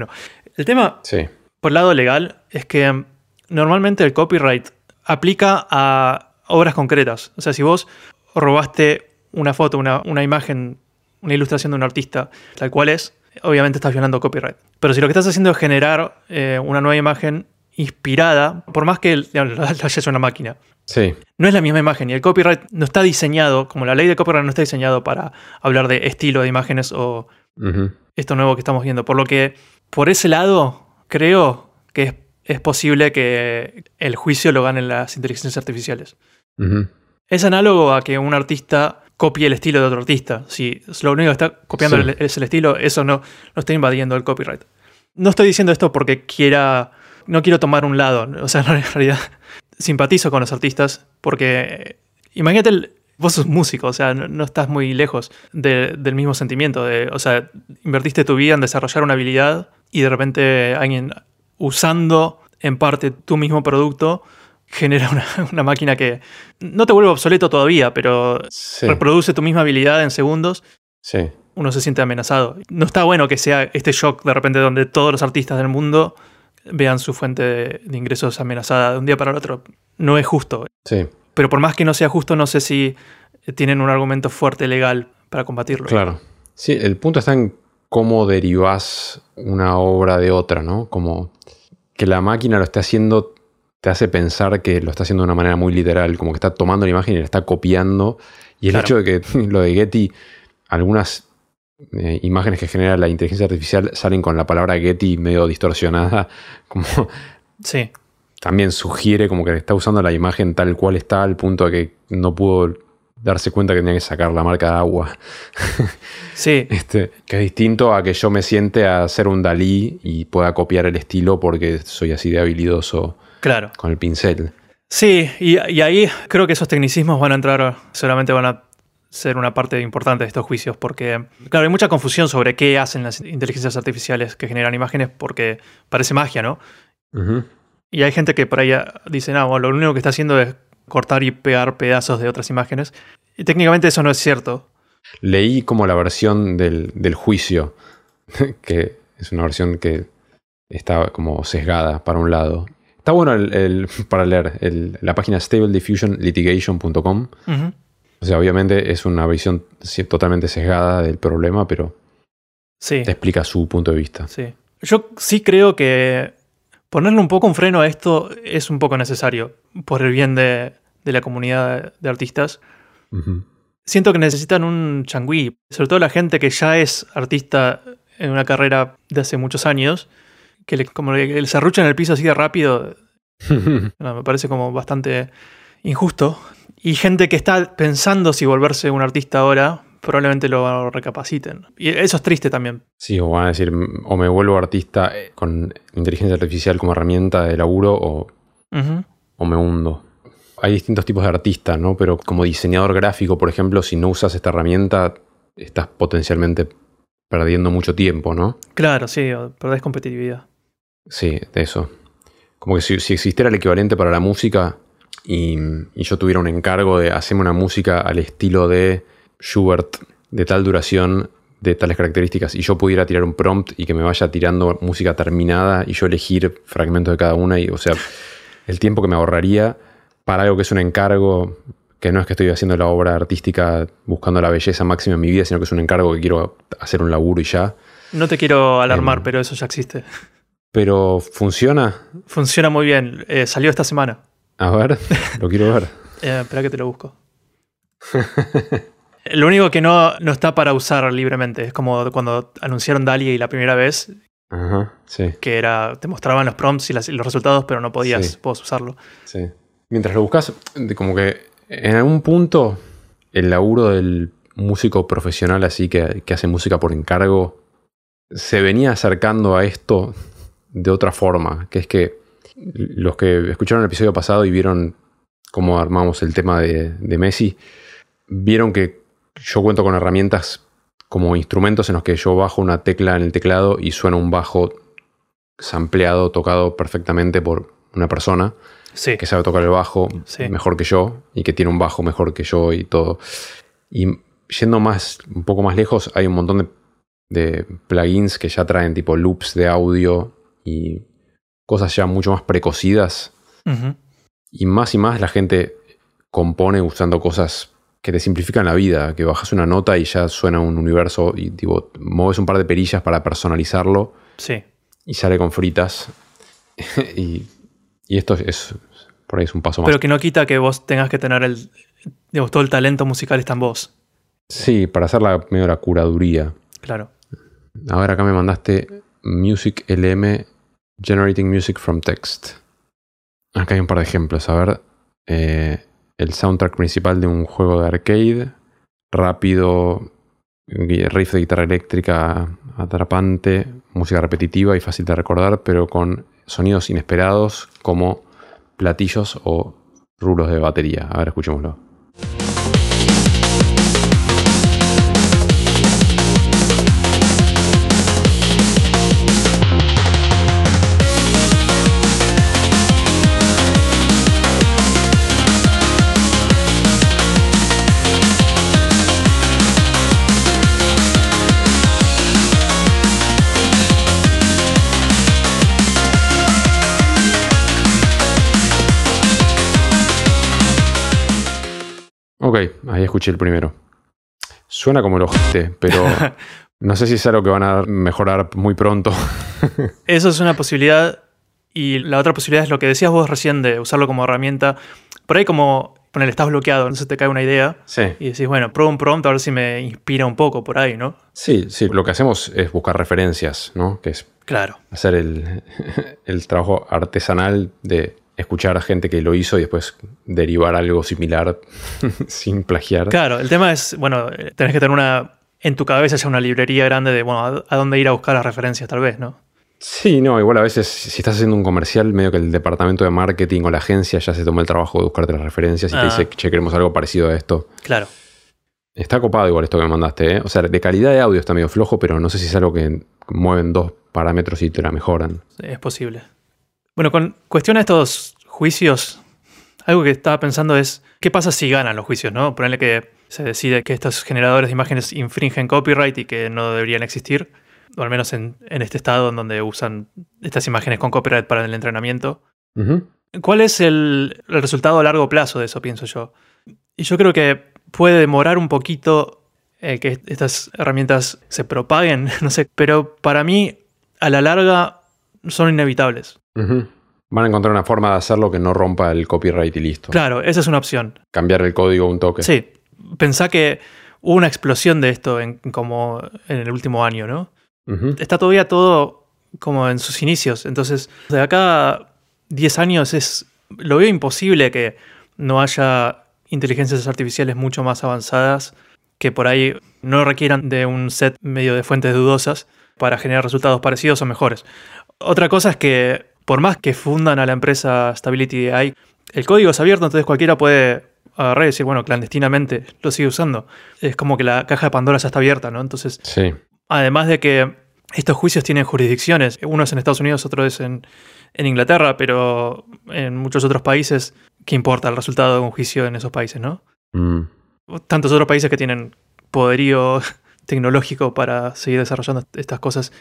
El tema, sí. por el lado legal, es que mm, normalmente el copyright aplica a obras concretas. O sea, si vos robaste una foto, una, una imagen, una ilustración de un artista, tal cual es, obviamente estás violando copyright. Pero si lo que estás haciendo es generar eh, una nueva imagen inspirada, por más que digamos, lo haya hecho una máquina, Sí, no es la misma imagen y el copyright no está diseñado, como la ley de copyright no está diseñado para hablar de estilo de imágenes o esto nuevo que estamos viendo. Por lo que, por ese lado, creo que es, es posible que el juicio lo ganen las inteligencias artificiales. Es análogo a que un artista copie el estilo de otro artista. Si lo único que está copiando Sí. es el estilo, eso no, no está invadiendo el copyright. No estoy diciendo esto porque quiera. No quiero tomar un lado. O sea, en realidad simpatizo con los artistas porque. eh, Imagínate, el- vos sos músico, o sea, no, no estás muy lejos de- del mismo sentimiento. De, o sea, invertiste tu vida en desarrollar una habilidad y de repente alguien usando en parte tu mismo producto genera una, una máquina que no te vuelve obsoleto todavía, pero Sí, reproduce tu misma habilidad en segundos, sí. uno se siente amenazado. No está bueno que sea este shock de repente donde todos los artistas del mundo vean su fuente de, de ingresos amenazada de un día para el otro. No es justo. Sí, Pero por más que no sea justo, no sé si tienen un argumento fuerte legal para combatirlo. Claro. Sí, el punto está en cómo derivas una obra de otra, ¿no? Como que la máquina lo esté haciendo te hace pensar que lo está haciendo de una manera muy literal, como que está tomando la imagen y la está copiando. Y el hecho de que lo de Getty, algunas eh, imágenes que genera la inteligencia artificial salen con la palabra Getty medio distorsionada, como sí. también sugiere como que está usando la imagen tal cual está, al punto de que no pudo darse cuenta que tenía que sacar la marca de agua. Sí. este, que es distinto a que yo me siente a hacer un Dalí y pueda copiar el estilo porque soy así de habilidoso claro. con el pincel. Sí, y, y ahí creo que esos tecnicismos van a entrar, solamente van a ser una parte importante de estos juicios, porque, claro, hay mucha confusión sobre qué hacen las inteligencias artificiales que generan imágenes, porque parece magia, ¿no? Y hay gente que por ahí dice, no, bueno, lo único que está haciendo es cortar y pegar pedazos de otras imágenes. Y técnicamente eso no es cierto. Leí como la versión del, del juicio, que es una versión que está como sesgada para un lado. Está bueno el, el- para leer el- la página stablediffusionlitigation.com. Ujú. O sea, obviamente es una visión totalmente sesgada del problema, pero Sí, te explica su punto de vista. sí. Yo sí creo que ponerle un poco un freno a esto es un poco necesario por el bien de, de la comunidad de artistas. Siento que necesitan un changüí, sobre todo la gente que ya es artista en una carrera de hace muchos años, que le, como le, le serrucha en el piso así de rápido, no, me parece como bastante injusto. Y gente que está pensando si volverse un artista ahora, probablemente lo recapaciten. Y eso es triste también. Sí, o van a decir, o me vuelvo artista con inteligencia artificial como herramienta de laburo, o, o me hundo. Hay distintos tipos de artistas, ¿no? Pero como diseñador gráfico, por ejemplo, si no usas esta herramienta, estás potencialmente perdiendo mucho tiempo, ¿no? Claro, sí, perdés competitividad. Sí, de eso. Como que si, si existiera el equivalente para la música y, y yo tuviera un encargo de hacerme una música al estilo de Schubert, de tal duración, de tales características, y yo pudiera tirar un prompt y que me vaya tirando música terminada y yo elegir fragmentos de cada una, y o sea, el tiempo que me ahorraría para algo que es un encargo, que no es que estoy haciendo la obra artística buscando la belleza máxima en mi vida, sino que es un encargo que quiero hacer un laburo y ya. No te quiero alarmar, Em. pero eso ya existe. Pero funciona. Funciona muy bien. Eh, salió esta semana. A ver, lo quiero ver. Eh, espera que te lo busco. Lo único que no, no está para usar libremente es como cuando anunciaron DALI la primera vez, Ajá, sí, que era te mostraban los prompts y, las- y los resultados, pero no podías Sí. usarlo. sí. Mientras lo buscas, como que en algún punto el laburo del músico profesional así que, que hace música por encargo se venía acercando a esto de otra forma, que es que los que escucharon el episodio pasado y vieron cómo armamos el tema de, de Messi, vieron que yo cuento con herramientas como instrumentos en los que yo bajo una tecla en el teclado y suena un bajo sampleado, tocado perfectamente por una persona Sí. que sabe tocar el bajo Sí. mejor que yo y que tiene un bajo mejor que yo y todo. Y yendo más, un poco más lejos, hay un montón de, de plugins que ya traen tipo loops de audio y cosas ya mucho más precocidas. Y más y más la gente compone usando cosas que te simplifican la vida, que bajas una nota y ya suena un universo y tipo, mueves un par de perillas para personalizarlo Sí. y sale con fritas. y, y esto es, por ahí es un paso más. Pero que no quita que vos tengas que tener el. Digamos, todo el talento musical está en vos. Sí, para hacer la, medio la curaduría. Claro. A ver, acá me mandaste Music LM Generating Music from Text. Acá hay un par de ejemplos. A ver, eh, el soundtrack principal de un juego de arcade. Rápido, riff de guitarra eléctrica atrapante, música repetitiva y fácil de recordar, pero con sonidos inesperados como platillos o rulos de batería. A ver, escuchémoslo. Ahí escuché el primero. Suena como el ojete, pero no sé si es algo que van a mejorar muy pronto. Eso es una posibilidad. Y la otra posibilidad es lo que decías vos recién de usarlo como herramienta. Por ahí como poner, estás bloqueado, se te cae una idea. Sí. Y decís, bueno, pruebo un prompt a ver si me inspira un poco por ahí, ¿no? Sí, sí. Lo que hacemos es buscar referencias, ¿no? Que es Claro. hacer el, el trabajo artesanal de escuchar a gente que lo hizo y después derivar algo similar sin plagiar. Claro, el tema es, bueno, tenés que tener una, en tu cabeza ya una librería grande de, bueno, a, a dónde ir a buscar las referencias tal vez, ¿no? Sí, no, igual a veces si estás haciendo un comercial, medio que el departamento de marketing o la agencia ya se tomó el trabajo de buscarte las referencias y Ah. te dice, che, queremos algo parecido a esto. Claro. Está copado igual esto que me mandaste, ¿eh? O sea, de calidad de audio está medio flojo, pero no sé si es algo que mueven dos parámetros y te la mejoran. Es posible. Bueno, con cuestión a estos juicios, algo que estaba pensando es, ¿qué pasa si ganan los juicios, no? Ponerle que se decide que estos generadores de imágenes infringen copyright y que no deberían existir, o al menos en, en este estado en donde usan estas imágenes con copyright para el entrenamiento. ¿Cuál es el, el resultado a largo plazo de eso, pienso yo? Y yo creo que puede demorar un poquito eh, que estas herramientas se propaguen, no sé, pero para mí, a la larga, son inevitables. Van a encontrar una forma de hacerlo que no rompa el copyright y listo. Claro, esa es una opción. Cambiar el código un toque. Sí, pensá que hubo una explosión de esto en, como en el último año, ¿no? Está todavía todo como en sus inicios, entonces de acá a 10 años es, lo veo imposible que no haya inteligencias artificiales mucho más avanzadas que por ahí no requieran de un set medio de fuentes dudosas para generar resultados parecidos o mejores. Otra cosa es que por más que fundan a la empresa Stability AI, el código es abierto, entonces cualquiera puede agarrar y decir, bueno, clandestinamente lo sigue usando. Es como que la caja de Pandora ya está abierta, ¿no? Entonces, Sí. además de que estos juicios tienen jurisdicciones, uno es en Estados Unidos, otro es en, en Inglaterra, pero en muchos otros países, ¿qué importa el resultado de un juicio en esos países, no? Mm. Tantos otros países que tienen poderío tecnológico para seguir desarrollando estas cosas,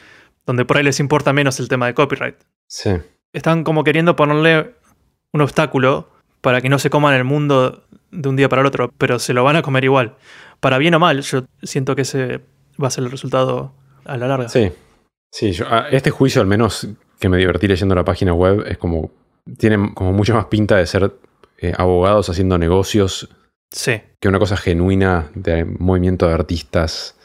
donde por ahí les importa menos el tema de copyright. Sí. Están como queriendo ponerle un obstáculo para que no se coman el mundo de un día para el otro, pero se lo van a comer igual. Para bien o mal, yo siento que ese va a ser el resultado a la larga. Sí. Sí, yo- a- este juicio al menos que me divertí leyendo la página web es como... Tiene como mucho más pinta de ser eh, abogados haciendo negocios Sí. que una cosa genuina de movimiento de artistas.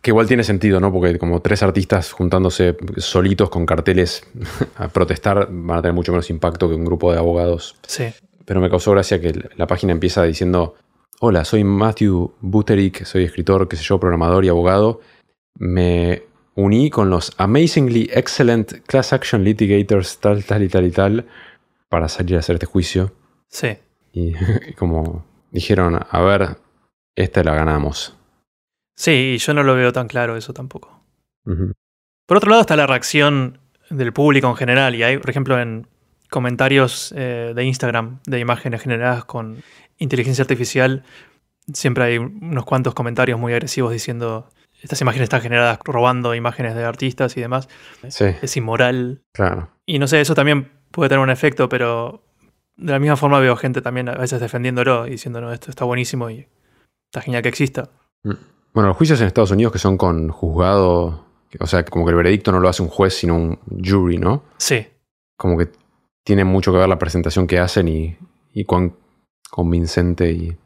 Que igual tiene sentido, ¿no? Porque como tres artistas juntándose solitos con carteles a protestar van a tener mucho menos impacto que un grupo de abogados. Sí. Pero me causó gracia que la página empieza diciendo, hola, soy Matthew Buterick, soy escritor, qué sé yo, programador y abogado. Me uní con los Amazingly Excellent Class Action Litigators, tal, tal y tal y tal, para salir a hacer este juicio. Sí. Y, y como dijeron, a ver, esta la ganamos. Sí, y yo no lo veo tan claro eso tampoco. Por otro lado está la reacción del público en general. Y hay, por ejemplo, en comentarios eh, de Instagram de imágenes generadas con inteligencia artificial, siempre hay unos cuantos comentarios muy agresivos diciendo estas imágenes están generadas robando imágenes de artistas y demás. Sí, Es inmoral. claro. Y no sé, eso también puede tener un efecto, pero de la misma forma veo gente también a veces defendiéndolo y diciendo, no, esto está buenísimo y está genial que exista. Bueno, los juicios en Estados Unidos que son con juzgado, o sea, como que el veredicto no lo hace un juez, sino un jury, ¿no? Sí, Como que tiene mucho que ver la presentación que hacen y, y cuán convincente y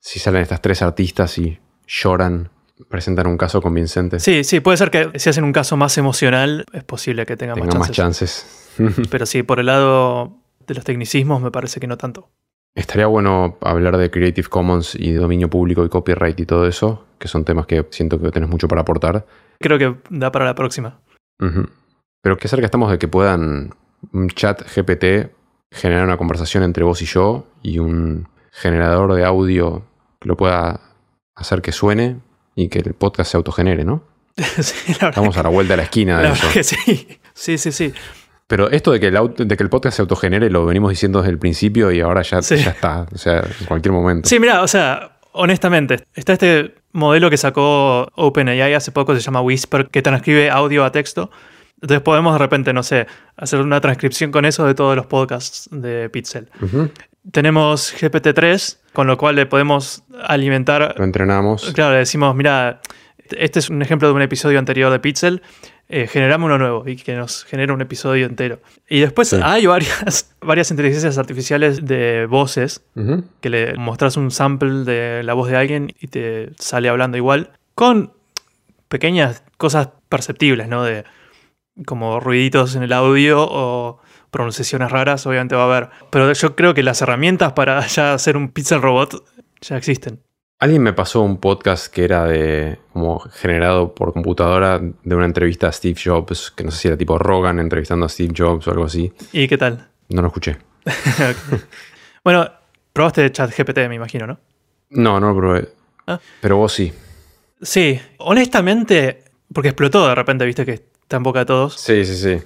si salen estas tres artistas y lloran, presentan un caso convincente, sí, sí, puede ser que si hacen un caso más emocional, es posible que tenga, tengan más más chances. chances. Pero sí, por el lado de los tecnicismos me parece que no tanto. Estaría bueno hablar de Creative Commons y dominio público y copyright y todo eso, que son temas que siento que tenés mucho para aportar. Creo que da para la próxima. Pero qué cerca estamos de que puedan un chat GPT generar una conversación entre vos y yo y un generador de audio que lo pueda hacer que suene y que el podcast se autogenere, ¿no? sí, la verdad, Estamos a la vuelta de la esquina la de eso. verdad que sí. Sí, sí, sí. Pero esto de que, el auto- de que el podcast se autogenere lo venimos diciendo desde el principio y ahora ya, Sí. ya está. O sea, en cualquier momento. Sí, mira, o sea, honestamente, está este modelo que sacó OpenAI hace poco, se llama Whisper, que transcribe audio a texto. Entonces podemos de repente, no sé, hacer una transcripción con eso de todos los podcasts de Pixel. Ujú. tenemos GPT-3, con lo cual le podemos alimentar. Lo entrenamos. Claro, le decimos, mira, este es un ejemplo de un episodio anterior de Pixel. Eh, generamos uno nuevo y que nos genere un episodio entero. Y después Sí. hay varias, varias inteligencias artificiales de voces que le mostras un sample de la voz de alguien y te sale hablando igual, con pequeñas cosas perceptibles, ¿no? De como ruiditos en el audio o pronunciaciones raras, obviamente va a haber. Pero yo creo que las herramientas para ya hacer un pixel robot ya existen. Alguien me pasó un podcast que era de como generado por computadora de una entrevista a Steve Jobs, que no sé si era tipo Rogan entrevistando a Steve Jobs o algo así. ¿Y qué tal? No lo escuché. bueno, probaste ChatGPT, me imagino, ¿no? No, no lo probé. Ah. Pero vos sí. Sí, honestamente, porque explotó de repente, viste que está en boca de todos. Sí, sí, sí.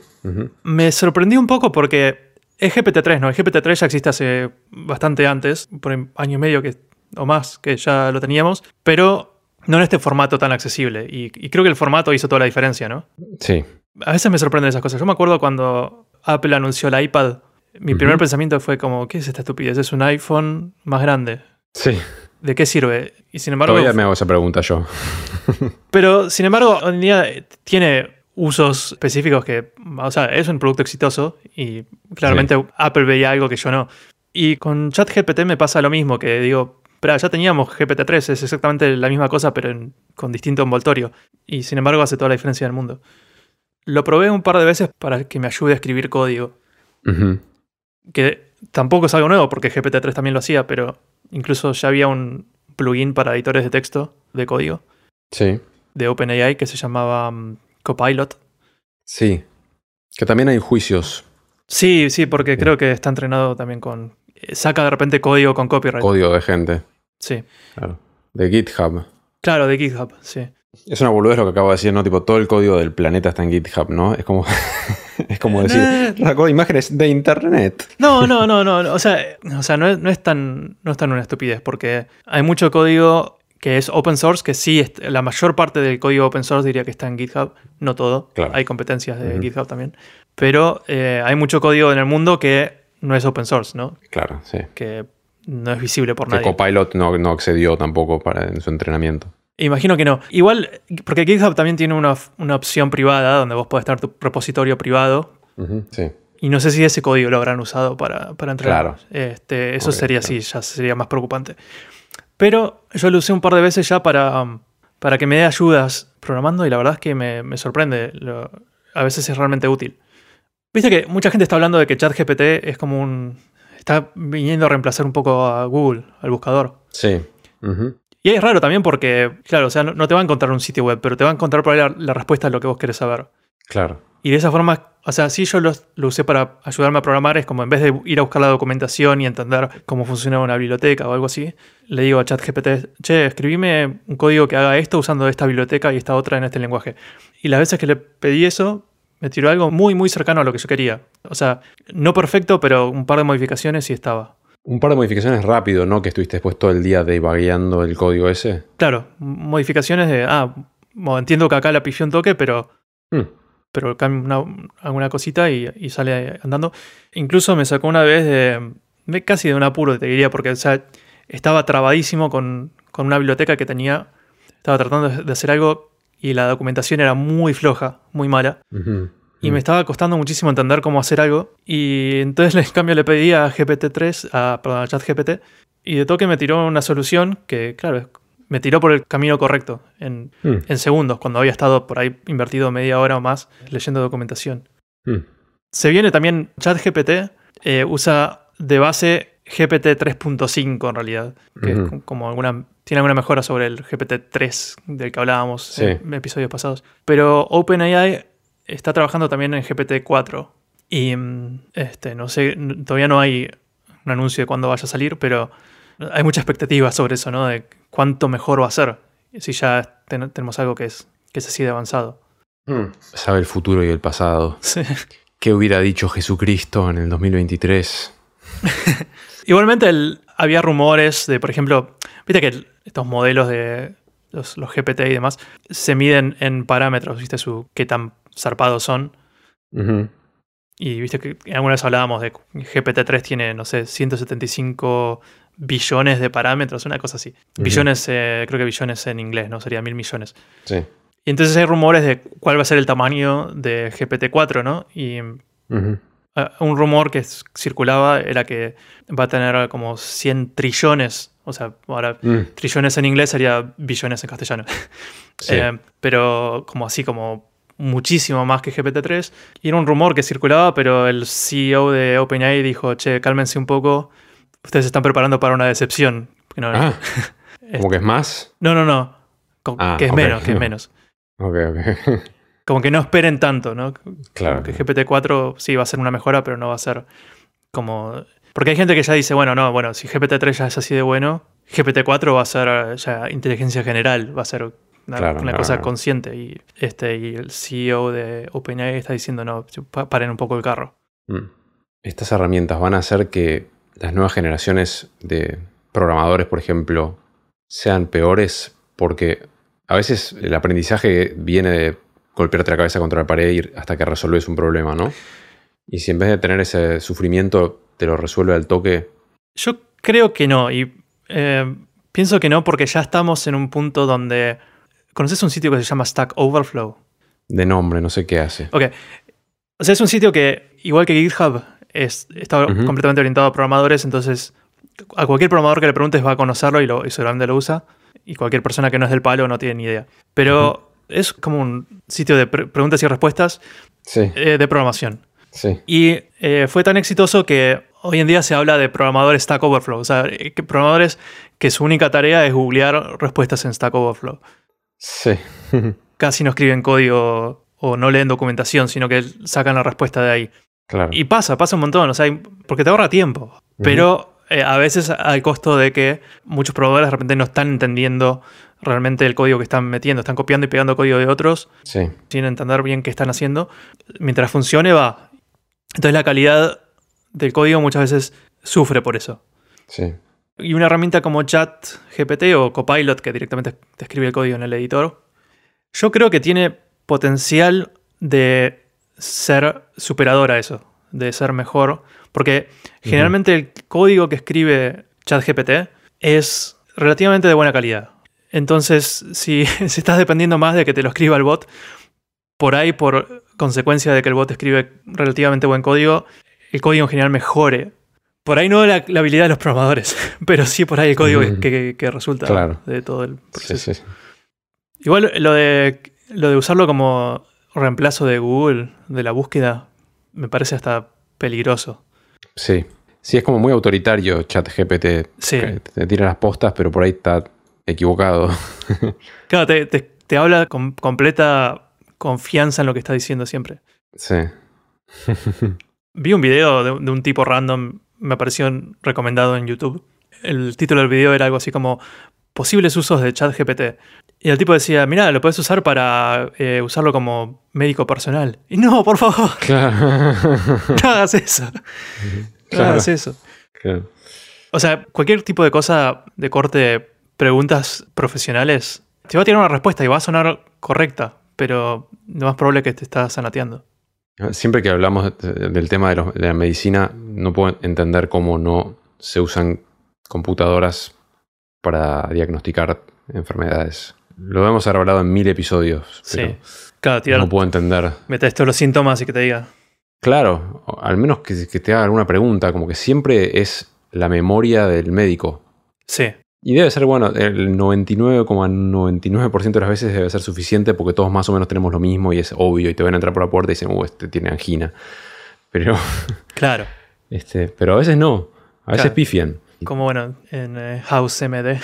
Me sorprendió un poco porque es GPT-3, ¿no? El GPT-3 ya existe hace bastante antes, por año y medio que, o más, que ya lo teníamos, pero no en este formato tan accesible. Y, y creo que el formato hizo toda la diferencia, ¿no? Sí. A veces me sorprenden esas cosas. Yo me acuerdo cuando Apple anunció el iPad, mi Ujú. primer pensamiento fue como, ¿qué es esta estupidez? Es un iPhone más grande. Sí. ¿De qué sirve? Y sin embargo, Todavía me hago esa pregunta yo. pero sin embargo, hoy en día tiene usos específicos que, o sea, es un producto exitoso y claramente Apple veía algo que yo no. Y con ChatGPT me pasa lo mismo, que digo, pero ya teníamos GPT-3, es exactamente la misma cosa, pero en- con distinto envoltorio. Y sin embargo hace toda la diferencia del mundo. Lo probé un par de veces para que me ayude a escribir código, que tampoco es algo nuevo, porque GPT-3 también lo hacía, pero incluso ya había un plugin para editores de texto, de código, Sí. de OpenAI que se llamaba mm, Copilot. Sí. Que también hay juicios. Sí, sí, porque Sí. creo que está entrenado también con... eh, Saca de repente código con copyright. Código de gente. sí. Claro. De GitHub. Claro, de GitHub, sí. Es una boludez lo que acabo de decir, ¿no? Tipo, todo el código del planeta está en GitHub, ¿no? Es como. es como decir. Eh, Sacó imágenes de internet. No, no, no, no. no, O sea, o sea no, es, no es tan, no es tan una estupidez, porque hay mucho código que es open source, que sí, la mayor parte del código open source diría que está en GitHub, no todo. Claro. Hay competencias de. GitHub también. Pero eh, hay mucho código en el mundo que no es open source, ¿no? Claro, sí. Que no es visible por Que nadie. Copilot no, no accedió tampoco para, en su entrenamiento. Imagino que no. Igual, porque GitHub también tiene una, una opción privada donde vos podés tener tu repositorio privado. Sí. Y no sé si ese código lo habrán usado para, para entrenar. Claro. Este, eso sería claro. así, ya sería más preocupante. Pero yo lo usé un par de veces ya para, um, para que me dé ayudas programando y la verdad es que me, me sorprende. Lo- a veces es realmente útil. Viste que mucha gente está hablando de que ChatGPT es como un... Está viniendo a reemplazar un poco a Google, al buscador. Sí. Y es raro también porque, claro, o sea, no, no te va a encontrar un sitio web, pero te va a encontrar por ahí la, la respuesta a lo que vos querés saber. Claro. Y de esa forma, o sea, si yo lo, lo usé para ayudarme a programar, es como en vez de ir a buscar la documentación y entender cómo funciona una biblioteca o algo así, le digo a ChatGPT, che, escribime un código que haga esto usando esta biblioteca y esta otra en este lenguaje. Y las veces que le pedí eso, me tiró algo muy, muy cercano a lo que yo quería. O sea, no perfecto, pero un par de modificaciones y estaba. Un par de modificaciones rápido, ¿no? Que estuviste después todo el día debugueando el código ese. Claro, modificaciones de, ah, bueno, entiendo que acá la pifió un toque, pero Hmm. pero cambia una- alguna cosita y, y sale andando. Incluso me sacó una vez de, de casi de un apuro, te diría, porque o sea, estaba trabadísimo con, con una biblioteca que tenía. Estaba tratando de hacer algo y la documentación era muy floja, muy mala. Y me estaba costando muchísimo entender cómo hacer algo. Y entonces, en cambio, le pedí a GPT-3, a, perdón, a ChatGPT, y de toque me tiró una solución que, claro, me tiró por el camino correcto en, Mm. en segundos, cuando había estado por ahí invertido media hora o más leyendo documentación. Mm. Se viene también ChatGPT, eh, usa de base GPT 3.5 en realidad, que es co- como alguna, tiene alguna mejora sobre el GPT 3 del que hablábamos Sí. en episodios pasados. Pero OpenAI está trabajando también en GPT 4 y mm, este, no sé, todavía no hay un anuncio de cuándo vaya a salir, pero hay mucha expectativa sobre eso, ¿no? De cuánto mejor va a ser si ya ten- tenemos algo que es, que es así de avanzado. Mm. Sabe el futuro y el pasado. Sí. ¿Qué hubiera dicho Jesucristo en el 2023? Igualmente el- había rumores de, por ejemplo, viste que estos modelos de los, los GPT y demás se miden en parámetros, viste su qué tan zarpados son. Y viste que alguna vez hablábamos de que GPT-3 tiene, no sé, 175 billones de parámetros, una cosa así. Billones, eh, creo que billones en inglés, ¿no? Sería mil millones. Sí. Y entonces hay rumores de cuál va a ser el tamaño de GPT-4, ¿no? Y un rumor que circulaba era que va a tener como 100 trillones. O sea, ahora Mm, trillones en inglés sería billones en castellano. sí. Eh, pero como así, como muchísimo más que GPT-3. Y era un rumor que circulaba, pero el CEO de OpenAI dijo, che, cálmense un poco, ustedes se están preparando para una decepción. No, ah, como que es más. no, no, no. Ah, que es menos, que es menos. Ok, ok. Como que no esperen tanto, ¿no? claro. Que GPT-4 sí va a ser una mejora, pero no va a ser como... Porque hay gente que ya dice, bueno, no, bueno, si GPT-3 ya es así de bueno, GPT-4 va a ser ya inteligencia general, va a ser una, Claro, una no, cosa consciente. Y, este, y el CEO de OpenAI está diciendo, no, pa- paren un poco el carro. Mm. Estas herramientas van a hacer que las nuevas generaciones de programadores, por ejemplo, sean peores porque a veces el aprendizaje viene de golpearte la cabeza contra la pared hasta que resolves un problema, ¿no? Y si en vez de tener ese sufrimiento te lo resuelve al toque, Yo creo que no, y eh, pienso que no porque ya estamos en un punto donde... ¿Conoces un sitio que se llama Stack Overflow? de nombre, no sé qué hace. Ok. O sea, es un sitio que, igual que GitHub, es, está completamente orientado a programadores, entonces a cualquier programador que le preguntes va a conocerlo y, lo, y seguramente lo usa. Y cualquier persona que no es del palo no tiene ni idea. Pero es como un sitio de pre- preguntas y respuestas Sí, eh, de programación. sí. Y eh, fue tan exitoso que hoy en día se habla de programadores Stack Overflow. O sea, eh, programadores que su única tarea es googlear respuestas en Stack Overflow. Sí. Casi no escriben código o no leen documentación, sino que sacan la respuesta de ahí. claro. Y pasa, pasa un montón, o sea, porque te ahorra tiempo. Pero eh, a veces al costo de que muchos proveedores de repente no están entendiendo realmente el código que están metiendo, están copiando y pegando código de otros Sí. sin entender bien qué están haciendo. Mientras funcione, va. Entonces la calidad del código muchas veces sufre por eso. Sí. Y una herramienta como Chat GPT o Copilot, que directamente te escribe el código en el editor, yo creo que tiene potencial de ser superador a eso, de ser mejor. Porque generalmente el código que escribe Chat GPT es relativamente de buena calidad. Entonces, si, si estás dependiendo más de que te lo escriba el bot, por ahí, por consecuencia de que el bot escribe relativamente buen código, el código en general mejore. Por ahí no la, la habilidad de los programadores, pero sí por ahí el código que- Ujú. que, que resulta Claro. de todo el proceso. sí. Igual lo de, lo de usarlo como reemplazo de Google, de la búsqueda, me parece hasta peligroso. Sí. Sí, es como muy autoritario ChatGPT. Sí. Te tira las postas, pero por ahí está equivocado. Claro, te, te- te habla con completa confianza en lo que está diciendo siempre. Sí. Vi un video de, de un tipo random, me apareció recomendado en YouTube. El título del video era algo así como posibles usos de ChatGPT. Y el tipo decía, mira, lo puedes usar para eh, usarlo como médico personal. Y no, por favor, Claro. no hagas eso. No Claro. hagas eso. Claro. O sea, cualquier tipo de cosa de corte, preguntas profesionales, te va a tirar una respuesta y va a sonar correcta, pero lo más probable es que te estás sanateando. Siempre que hablamos de- del tema de, los- de la medicina, no puedo entender cómo no se usan computadoras para diagnosticar enfermedades. Lo hemos hablado en mil episodios, pero Sí. Claro, no puedo entender. metes todos los síntomas y que te diga. Claro, al menos que, que te haga alguna pregunta, como que siempre es la memoria del médico. Sí, Y debe ser, bueno, el 99,99% de las veces debe ser suficiente porque todos más o menos tenemos lo mismo y es obvio y te ven a entrar por la puerta y dicen, uh, este tiene angina. Pero, claro. este, pero a veces no, a veces Claro. pifian. Como bueno, en eh, House MD,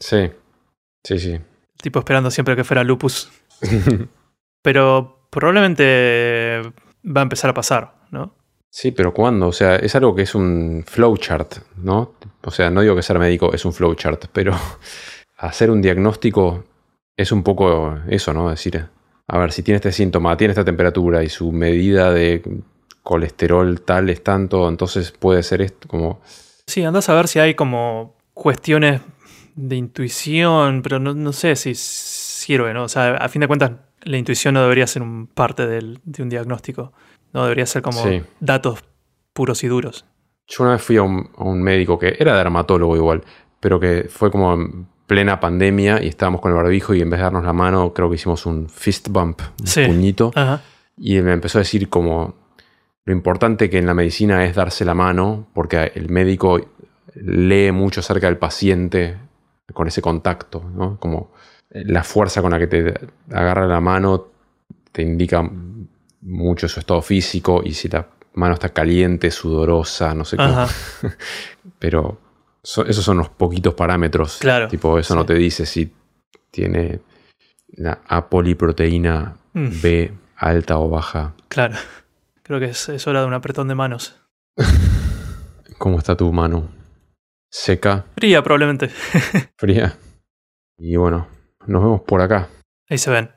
Sí, sí, sí. tipo esperando siempre que fuera lupus. Pero probablemente va a empezar a pasar, ¿no? Sí, pero ¿cuándo? O sea, es algo que es un flowchart, ¿no? O sea, no digo que ser médico es un flowchart, pero hacer un diagnóstico es un poco eso, ¿no? Decir, a ver, si tiene este síntoma, tiene esta temperatura y su medida de colesterol tal es tanto, entonces puede ser esto, como... Sí, andás a ver si hay como cuestiones de intuición, pero no, sé si sirve, ¿no? O sea, a fin de cuentas La intuición no debería ser un parte del- de un diagnóstico. No debería ser como Sí. datos puros y duros. Yo una vez fui a un, a un médico que era dermatólogo igual, pero que fue como en plena pandemia y estábamos con el barbijo y en vez de darnos la mano, creo que hicimos un fist bump, un Sí. puñito. Ajá. Y me empezó a decir como lo importante que en la medicina es darse la mano, porque el médico lee mucho acerca del paciente con ese contacto, ¿no? Como la fuerza con la que te agarra la mano te indica mucho su estado físico y si la mano está caliente, sudorosa, no sé cómo. Pero so- esos son los poquitos parámetros. Claro, Tipo, eso no te dice si tiene la apoliproteína Mm. B alta o baja. Claro. Creo que es, es hora de un apretón de manos. ¿Cómo está tu mano? ¿Seca? Fría, probablemente. ¿Fría? Y bueno, nos vemos por acá. Ahí se ven.